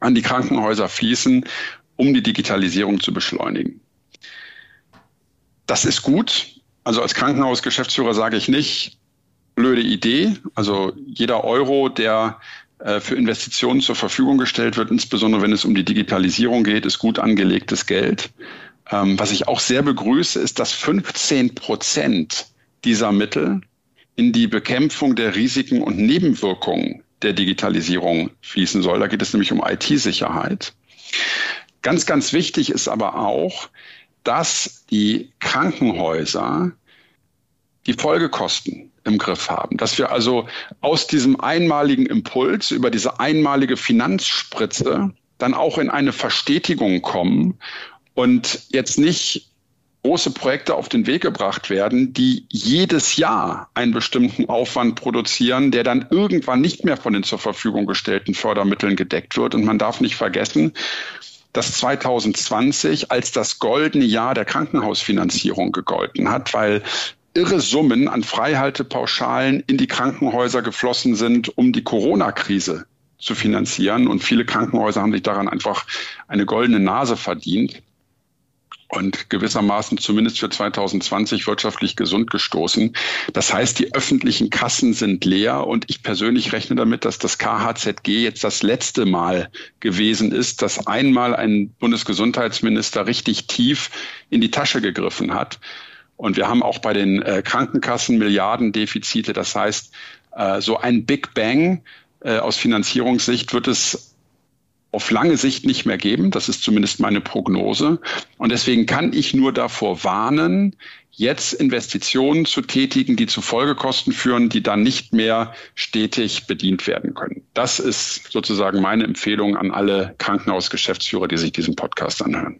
Speaker 3: an die Krankenhäuser fließen, um die Digitalisierung zu beschleunigen. Das ist gut. Also als Krankenhausgeschäftsführer sage ich nicht, blöde Idee. Also jeder Euro, der äh, für Investitionen zur Verfügung gestellt wird, insbesondere wenn es um die Digitalisierung geht, ist gut angelegtes Geld. Ähm, was ich auch sehr begrüße, ist, dass 15 Prozent dieser Mittel in die Bekämpfung der Risiken und Nebenwirkungen der Digitalisierung fließen soll. Da geht es nämlich um IT-Sicherheit. Ganz, ganz wichtig ist aber auch, dass die Krankenhäuser die Folgekosten im Griff haben. Dass wir also aus diesem einmaligen Impuls über diese einmalige Finanzspritze dann auch in eine Verstetigung kommen und jetzt nicht große Projekte auf den Weg gebracht werden, die jedes Jahr einen bestimmten Aufwand produzieren, der dann irgendwann nicht mehr von den zur Verfügung gestellten Fördermitteln gedeckt wird. Und man darf nicht vergessen, dass 2020 als das goldene Jahr der Krankenhausfinanzierung gegolten hat, weil irre Summen an Freihaltepauschalen in die Krankenhäuser geflossen sind, um die Corona-Krise zu finanzieren. Und viele Krankenhäuser haben sich daran einfach eine goldene Nase verdient und gewissermaßen zumindest für 2020 wirtschaftlich gesund gestoßen. Das heißt, die öffentlichen Kassen sind leer und ich persönlich rechne damit, dass das KHZG jetzt das letzte Mal gewesen ist, dass einmal ein Bundesgesundheitsminister richtig tief in die Tasche gegriffen hat. Und wir haben auch bei den äh, Krankenkassen Milliardendefizite. Das heißt, äh, so ein Big Bang äh, aus Finanzierungssicht wird es auf lange Sicht nicht mehr geben. Das ist zumindest meine Prognose. Und deswegen kann ich nur davor warnen, jetzt Investitionen zu tätigen, die zu Folgekosten führen, die dann nicht mehr stetig bedient werden können. Das ist sozusagen meine Empfehlung an alle Krankenhausgeschäftsführer, die sich diesen Podcast anhören.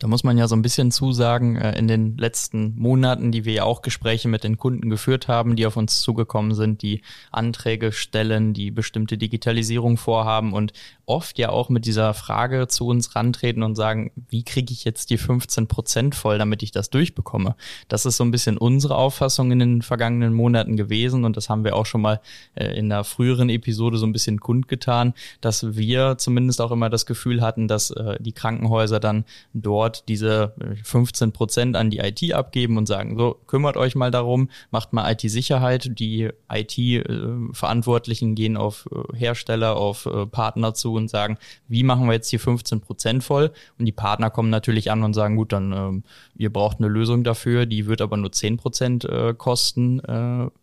Speaker 2: Da muss man ja so ein bisschen zusagen, äh, in den letzten Monaten, die wir ja auch Gespräche mit den Kunden geführt haben, die auf uns zugekommen sind, die Anträge stellen, die bestimmte Digitalisierung vorhaben und oft ja auch mit dieser Frage zu uns rantreten und sagen, wie kriege ich jetzt die 15 Prozent voll, damit ich das durchbekomme? Das ist so ein bisschen unsere Auffassung in den vergangenen Monaten gewesen und das haben wir auch schon mal äh, in der früheren Episode so ein bisschen kundgetan, dass wir zumindest auch immer das Gefühl hatten, dass äh, die Krankenhäuser dann dort dort diese 15 Prozent an die IT abgeben und sagen, so, kümmert euch mal darum, macht mal IT-Sicherheit. Die IT-Verantwortlichen gehen auf äh, Hersteller, auf äh, Partner zu und sagen, wie machen wir jetzt die 15 Prozent voll? Und die Partner kommen natürlich an und sagen, gut, dann ähm, ihr braucht eine Lösung dafür, die wird aber nur 10 Prozent äh, Kosten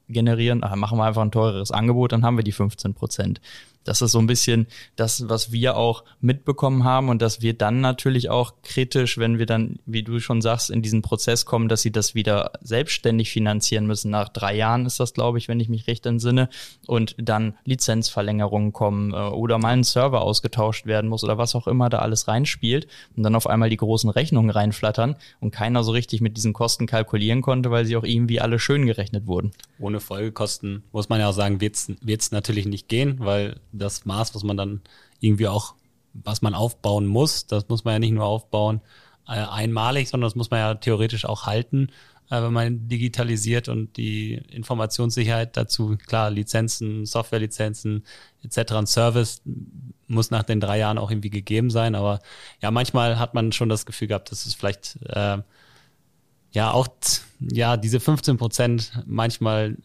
Speaker 2: generieren. Ach, machen wir einfach ein teureres Angebot, dann haben wir die 15 Prozent. Das ist so ein bisschen das, was wir auch mitbekommen haben und dass wir dann natürlich auch kritisch, wenn wir dann, wie du schon sagst, in diesen Prozess kommen, dass sie das wieder selbstständig finanzieren müssen. Nach drei Jahren ist das, glaube ich, wenn ich mich recht entsinne. Und dann Lizenzverlängerungen kommen äh, oder mal ein Server ausgetauscht werden muss oder was auch immer da alles reinspielt und dann auf einmal die großen Rechnungen reinflattern und keiner so richtig mit diesen Kosten kalkulieren konnte, weil sie auch irgendwie alle schön gerechnet wurden.
Speaker 1: Ohne Folgekosten muss man ja auch sagen, wird es natürlich nicht gehen, weil das Maß, was man dann irgendwie auch, was man aufbauen muss. Das muss man ja nicht nur aufbauen äh, einmalig, sondern das muss man ja theoretisch auch halten, äh, wenn man digitalisiert und die Informationssicherheit dazu, klar, Lizenzen, Softwarelizenzen etc. ein Service muss nach den drei Jahren auch irgendwie gegeben sein. Aber ja, manchmal hat man schon das Gefühl gehabt, dass es vielleicht äh, ja auch ja diese 15 Prozent manchmal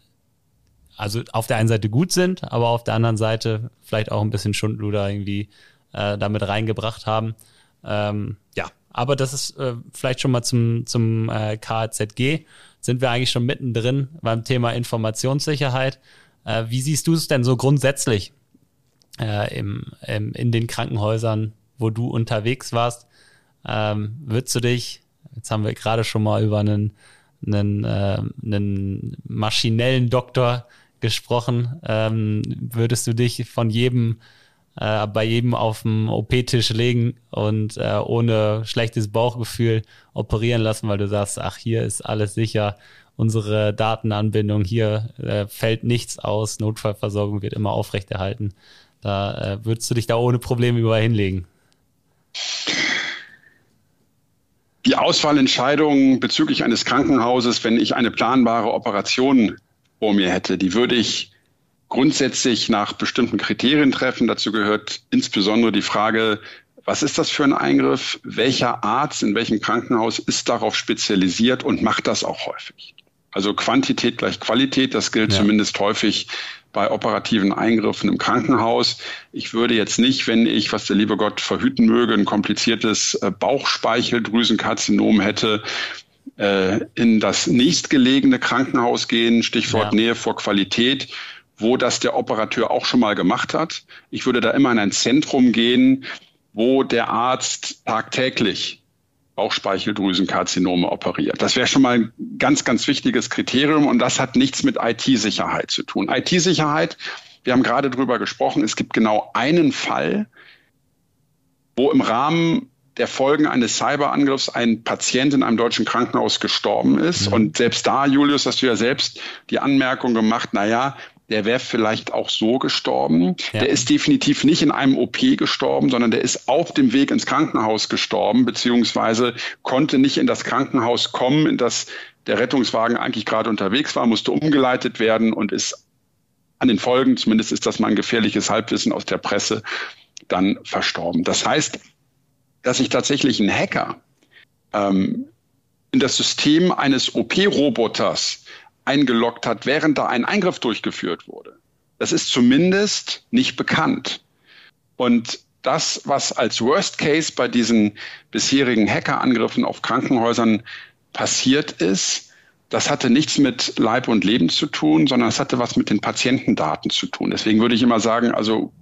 Speaker 1: also auf der einen Seite gut sind, aber auf der anderen Seite vielleicht auch ein bisschen Schundluder irgendwie äh, damit reingebracht haben. Ähm, ja, aber das ist äh, vielleicht schon mal zum, zum äh, KZG. Sind wir eigentlich schon mittendrin beim Thema Informationssicherheit. Äh, wie siehst du es denn so grundsätzlich äh, im, im, in den Krankenhäusern, wo du unterwegs warst? Ähm, würdest du dich, jetzt haben wir gerade schon mal über einen, einen, äh, einen maschinellen Doktor gesprochen, ähm, würdest du dich von jedem äh, bei jedem auf dem OP-Tisch legen und äh, ohne schlechtes Bauchgefühl operieren lassen, weil du sagst, ach, hier ist alles sicher, unsere Datenanbindung, hier äh, fällt nichts aus, Notfallversorgung wird immer aufrechterhalten. Da äh, würdest du dich da ohne Probleme überall hinlegen.
Speaker 3: Die Auswahlentscheidung bezüglich eines Krankenhauses, wenn ich eine planbare Operation vor mir hätte, die würde ich grundsätzlich nach bestimmten Kriterien treffen. Dazu gehört insbesondere die Frage, was ist das für ein Eingriff? Welcher Arzt in welchem Krankenhaus ist darauf spezialisiert und macht das auch häufig? Also Quantität gleich Qualität, das gilt ja. zumindest häufig bei operativen Eingriffen im Krankenhaus. Ich würde jetzt nicht, wenn ich, was der liebe Gott verhüten möge, ein kompliziertes äh, Bauchspeicheldrüsenkarzinom hätte, äh, in das nächstgelegene Krankenhaus gehen, Stichwort ja. Nähe vor Qualität wo das der Operateur auch schon mal gemacht hat. Ich würde da immer in ein Zentrum gehen, wo der Arzt tagtäglich Bauchspeicheldrüsenkarzinome operiert. Das wäre schon mal ein ganz, ganz wichtiges Kriterium und das hat nichts mit IT-Sicherheit zu tun. IT-Sicherheit, wir haben gerade drüber gesprochen, es gibt genau einen Fall, wo im Rahmen der Folgen eines Cyberangriffs ein Patient in einem deutschen Krankenhaus gestorben ist. Mhm. Und selbst da, Julius, hast du ja selbst die Anmerkung gemacht, na ja, der wäre vielleicht auch so gestorben. Ja. Der ist definitiv nicht in einem OP gestorben, sondern der ist auf dem Weg ins Krankenhaus gestorben, beziehungsweise konnte nicht in das Krankenhaus kommen, in das der Rettungswagen eigentlich gerade unterwegs war, musste umgeleitet werden und ist an den Folgen, zumindest ist das mal ein gefährliches Halbwissen aus der Presse, dann verstorben. Das heißt, dass sich tatsächlich ein Hacker ähm, in das System eines OP-Roboters eingeloggt hat, während da ein Eingriff durchgeführt wurde. Das ist zumindest nicht bekannt. Und das, was als Worst Case bei diesen bisherigen Hackerangriffen auf Krankenhäusern passiert ist, das hatte nichts mit Leib und Leben zu tun, sondern es hatte was mit den Patientendaten zu tun. Deswegen würde ich immer sagen, also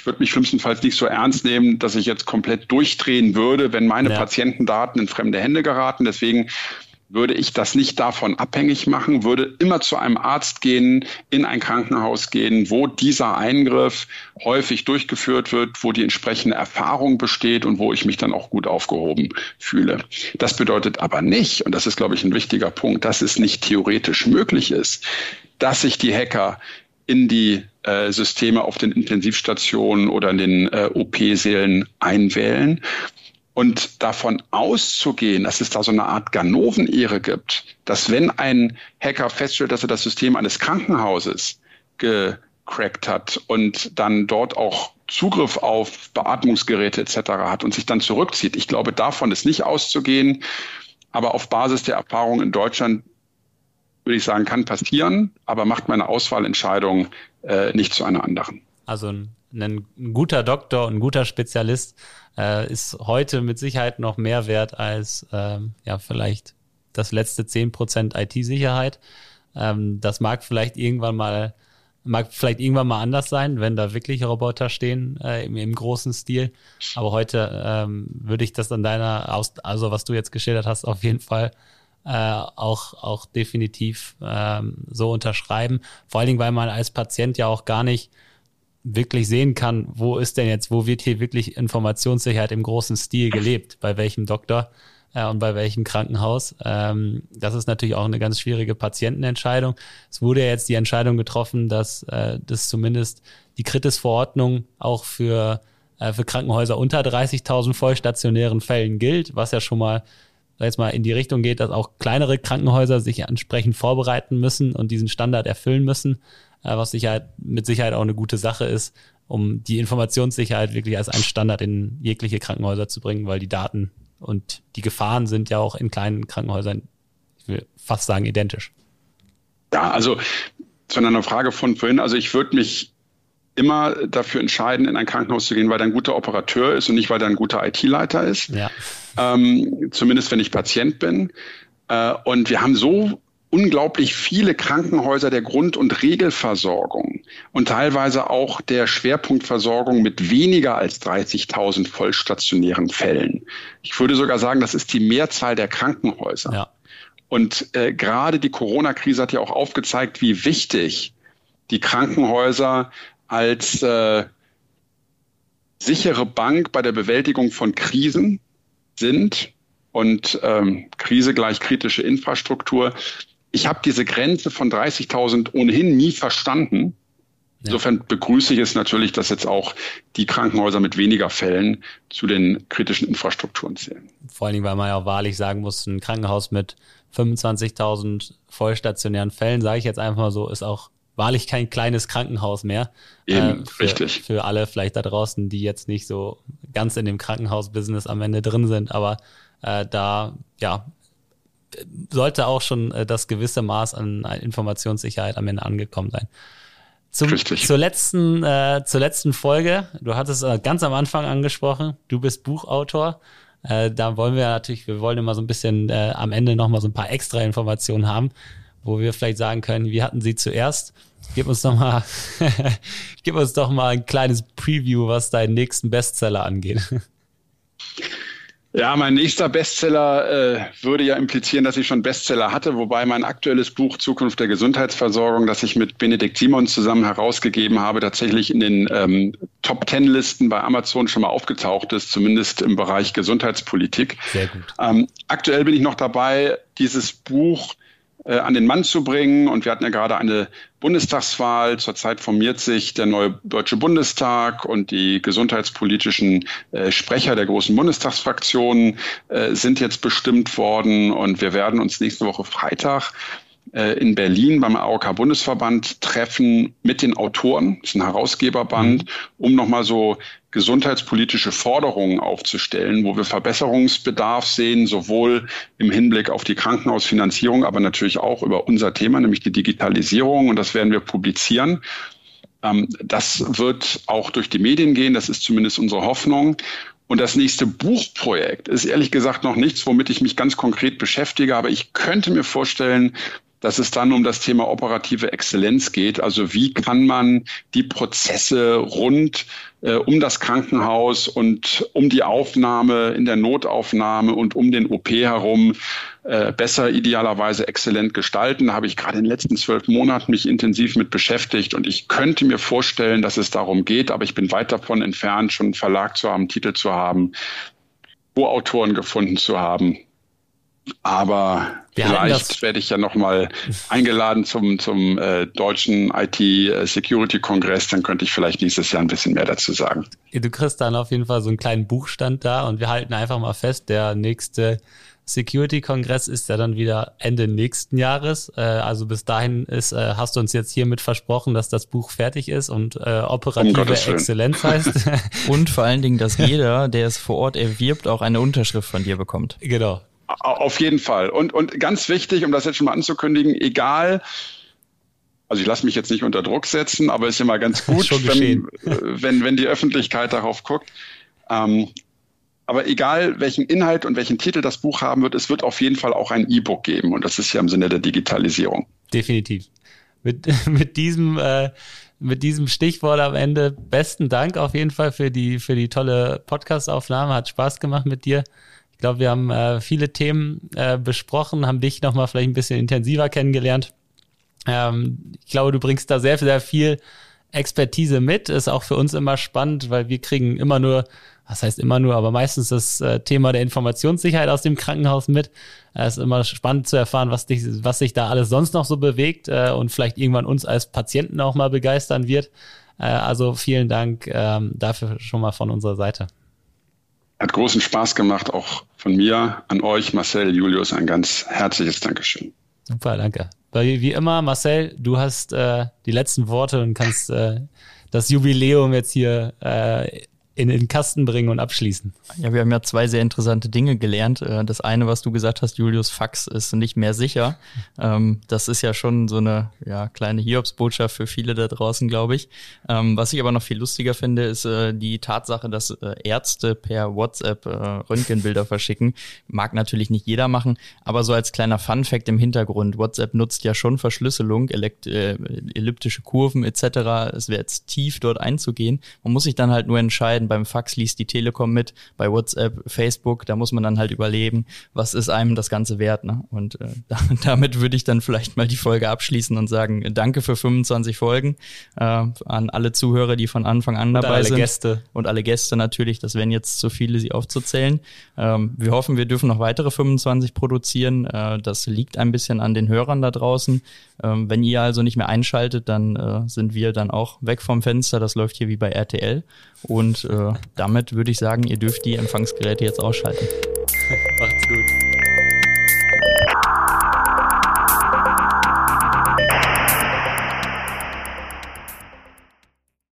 Speaker 3: ich würde mich schlimmstenfalls nicht so ernst nehmen, dass ich jetzt komplett durchdrehen würde, wenn meine ja. Patientendaten in fremde Hände geraten. Deswegen würde ich das nicht davon abhängig machen, würde immer zu einem Arzt gehen, in ein Krankenhaus gehen, wo dieser Eingriff häufig durchgeführt wird, wo die entsprechende Erfahrung besteht und wo ich mich dann auch gut aufgehoben fühle. Das bedeutet aber nicht, und das ist, glaube ich, ein wichtiger Punkt, dass es nicht theoretisch möglich ist, dass sich die Hacker in die äh, Systeme auf den Intensivstationen oder in den äh, OP-Sälen einwählen, und davon auszugehen, dass es da so eine Art Ganoven-Ehre gibt, dass wenn ein Hacker feststellt, dass er das System eines Krankenhauses gecrackt hat und dann dort auch Zugriff auf Beatmungsgeräte etc. hat und sich dann zurückzieht. Ich glaube, davon ist nicht auszugehen. Aber auf Basis der Erfahrung in Deutschland würde ich sagen, kann passieren, aber macht meine Auswahlentscheidung äh, nicht zu einer anderen.
Speaker 1: Also ein, ein guter Doktor, ein guter Spezialist äh, ist heute mit Sicherheit noch mehr wert als ähm, ja vielleicht das letzte 10% IT-Sicherheit. Ähm, das mag vielleicht irgendwann mal mag vielleicht irgendwann mal anders sein, wenn da wirklich Roboter stehen äh, im, im, großen Stil. Aber heute ähm, würde ich das an deiner, Aus also was du jetzt geschildert hast, auf jeden Fall äh, auch, auch definitiv ähm, so unterschreiben. Vor allen Dingen, weil man als Patient ja auch gar nicht wirklich sehen kann, wo ist denn jetzt, wo wird hier wirklich Informationssicherheit im großen Stil gelebt, bei welchem Doktor. äh, und bei welchem Krankenhaus. Ähm, das ist natürlich auch eine ganz schwierige Patientenentscheidung. Es wurde ja jetzt die Entscheidung getroffen, dass äh, das zumindest die Kritis-Verordnung auch für, äh, für Krankenhäuser unter 30.000 vollstationären Fällen gilt, was ja schon mal jetzt mal in die Richtung geht, dass auch kleinere Krankenhäuser sich entsprechend vorbereiten müssen und diesen Standard erfüllen müssen, äh, was Sicherheit, mit Sicherheit auch eine gute Sache ist, um die Informationssicherheit wirklich als einen Standard in jegliche Krankenhäuser zu bringen, weil die Daten und die Gefahren sind ja auch in kleinen Krankenhäusern, ich will fast sagen, identisch.
Speaker 3: Ja, also zu einer Frage von vorhin, also ich würde mich immer dafür entscheiden, in ein Krankenhaus zu gehen, weil da ein guter Operateur ist und nicht, weil da ein guter IT-Leiter ist. Ja. Ähm, zumindest wenn ich Patient bin. Äh, und wir haben so unglaublich viele Krankenhäuser der Grund- und Regelversorgung und teilweise auch der Schwerpunktversorgung mit weniger als 30.000 vollstationären Fällen. Ich würde sogar sagen, das ist die Mehrzahl der Krankenhäuser. Ja. Und äh, gerade die Corona-Krise hat ja auch aufgezeigt, wie wichtig die Krankenhäuser als äh, sichere Bank bei der Bewältigung von Krisen sind und ähm, Krise gleich kritische Infrastruktur ich habe diese Grenze von 30.000 ohnehin nie verstanden. Insofern begrüße ich es natürlich, dass jetzt auch die Krankenhäuser mit weniger Fällen zu den kritischen Infrastrukturen zählen.
Speaker 1: Vor allen Dingen, weil man ja auch wahrlich sagen muss, ein Krankenhaus mit 25.000 vollstationären Fällen, sage ich jetzt einfach mal so, ist auch wahrlich kein kleines Krankenhaus mehr.
Speaker 3: Eben, äh, für, richtig.
Speaker 1: Für alle vielleicht da draußen, die jetzt nicht so ganz in dem Krankenhausbusiness am Ende drin sind, aber äh, da ja sollte auch schon äh, das gewisse Maß an Informationssicherheit am Ende angekommen sein. Zum, Richtig. Zur letzten, äh, zur letzten Folge, du hattest äh, ganz am Anfang angesprochen, du bist Buchautor. Äh, da wollen wir natürlich, wir wollen immer so ein bisschen äh, am Ende nochmal so ein paar extra Informationen haben, wo wir vielleicht sagen können, wie hatten sie zuerst? Gib uns doch mal, *laughs* gib uns doch mal ein kleines Preview, was deinen nächsten Bestseller angeht.
Speaker 3: Ja, mein nächster Bestseller äh, würde ja implizieren, dass ich schon Bestseller hatte, wobei mein aktuelles Buch Zukunft der Gesundheitsversorgung, das ich mit Benedikt Simons zusammen herausgegeben habe, tatsächlich in den ähm, Top Ten Listen bei Amazon schon mal aufgetaucht ist, zumindest im Bereich Gesundheitspolitik. Sehr gut. Ähm, aktuell bin ich noch dabei, dieses Buch äh, an den Mann zu bringen. Und wir hatten ja gerade eine Bundestagswahl. Zurzeit formiert sich der neue Deutsche Bundestag und die gesundheitspolitischen äh, Sprecher der großen Bundestagsfraktionen äh, sind jetzt bestimmt worden. Und wir werden uns nächste Woche Freitag in Berlin beim AOK-Bundesverband treffen mit den Autoren, das ist ein Herausgeberband, mhm. um nochmal so gesundheitspolitische Forderungen aufzustellen, wo wir Verbesserungsbedarf sehen, sowohl im Hinblick auf die Krankenhausfinanzierung, aber natürlich auch über unser Thema, nämlich die Digitalisierung. Und das werden wir publizieren. Ähm, das wird auch durch die Medien gehen, das ist zumindest unsere Hoffnung. Und das nächste Buchprojekt ist ehrlich gesagt noch nichts, womit ich mich ganz konkret beschäftige, aber ich könnte mir vorstellen, dass es dann um das Thema operative Exzellenz geht. Also wie kann man die Prozesse rund äh, um das Krankenhaus und um die Aufnahme in der Notaufnahme und um den OP herum äh, besser, idealerweise exzellent gestalten. Da habe ich gerade in den letzten zwölf Monaten mich intensiv mit beschäftigt und ich könnte mir vorstellen, dass es darum geht, aber ich bin weit davon entfernt, schon einen Verlag zu haben, Titel zu haben, Autoren gefunden zu haben. Aber Wir vielleicht werde ich ja nochmal eingeladen zum, zum äh, deutschen IT-Security-Kongress. Dann könnte ich vielleicht nächstes Jahr ein bisschen mehr dazu sagen.
Speaker 1: Du kriegst dann auf jeden Fall so einen kleinen Buchstand da und wir halten einfach mal fest, der nächste Security-Kongress ist ja dann wieder Ende nächsten Jahres. Äh, also bis dahin ist, äh, hast du uns jetzt hiermit versprochen, dass das Buch fertig ist und äh, operative um Exzellenz heißt. *laughs*
Speaker 2: und vor allen Dingen, dass *laughs* jeder, der es vor Ort erwirbt, auch eine Unterschrift von dir bekommt.
Speaker 1: Genau.
Speaker 3: Auf jeden Fall. Und, und ganz wichtig, um das jetzt schon mal anzukündigen, egal, also ich lasse mich jetzt nicht unter Druck setzen, aber es ist immer ganz *laughs* gut, wenn, wenn, wenn die Öffentlichkeit darauf guckt. Ähm, aber egal, welchen Inhalt und welchen Titel das Buch haben wird, es wird auf jeden Fall auch ein E-Book geben. Und das ist ja im Sinne der Digitalisierung.
Speaker 1: Definitiv. Mit, *laughs* mit diesem, äh, mit diesem Stichwort am Ende besten Dank auf jeden Fall für die, für die tolle Podcastaufnahme. Hat Spaß gemacht mit dir glaube, wir haben äh, viele Themen äh, besprochen, haben dich nochmal vielleicht ein bisschen intensiver kennengelernt. Ähm, ich glaube, du bringst da sehr, sehr viel Expertise mit. Ist auch für uns immer spannend, weil wir kriegen immer nur das heißt immer nur, aber meistens das äh, Thema der Informationssicherheit aus dem Krankenhaus mit. Es ist immer spannend zu erfahren, was, dich, was sich da alles sonst noch so bewegt äh, und vielleicht irgendwann uns als Patienten auch mal begeistern wird. Äh, also vielen Dank ähm, dafür schon mal von unserer Seite.
Speaker 3: Hat großen Spaß gemacht, auch von mir an euch, Marcel, Julius, ein ganz herzliches Dankeschön.
Speaker 1: Super, danke. Wie immer, Marcel, du hast äh, die letzten Worte und kannst äh, das Jubiläum jetzt hier äh, in den Kasten bringen und abschließen.
Speaker 2: Ja, wir haben ja zwei sehr interessante Dinge gelernt. Äh, das eine, was du gesagt hast, Julius Fax ist nicht mehr sicher. Ähm, das ist ja schon so eine ja, kleine Hiobsbotschaft für viele da draußen, glaube ich. Ähm, was ich aber noch viel lustiger finde, ist äh, die Tatsache, dass äh, Ärzte per WhatsApp Röntgenbilder verschicken. Mag natürlich nicht jeder machen, aber so als kleiner Fun-Fact im Hintergrund. WhatsApp nutzt ja schon Verschlüsselung, elliptische Kurven etc. Es wäre jetzt tief dort einzugehen. Man muss sich dann halt nur entscheiden, beim Fax liest die Telekom mit, bei WhatsApp, Facebook, da muss man dann halt überleben, was ist einem das Ganze wert. Ne? Und äh, *laughs* damit würde ich dann vielleicht mal die Folge abschließen und sagen, danke für 25 Folgen äh, an alle Zuhörer, die von Anfang an dabei und alle sind.
Speaker 1: Gäste.
Speaker 2: Und alle Gäste natürlich, das wären jetzt zu viele, sie aufzuzählen. Ähm, wir hoffen, wir dürfen noch weitere 25 produzieren. Äh, das liegt ein bisschen an den Hörern da draußen. Ähm, wenn ihr also nicht mehr einschaltet, dann äh, sind wir dann auch weg vom Fenster. Das läuft hier wie bei RTL. Und äh, damit würde ich sagen, ihr dürft die Empfangsgeräte jetzt ausschalten. *laughs* Macht's gut.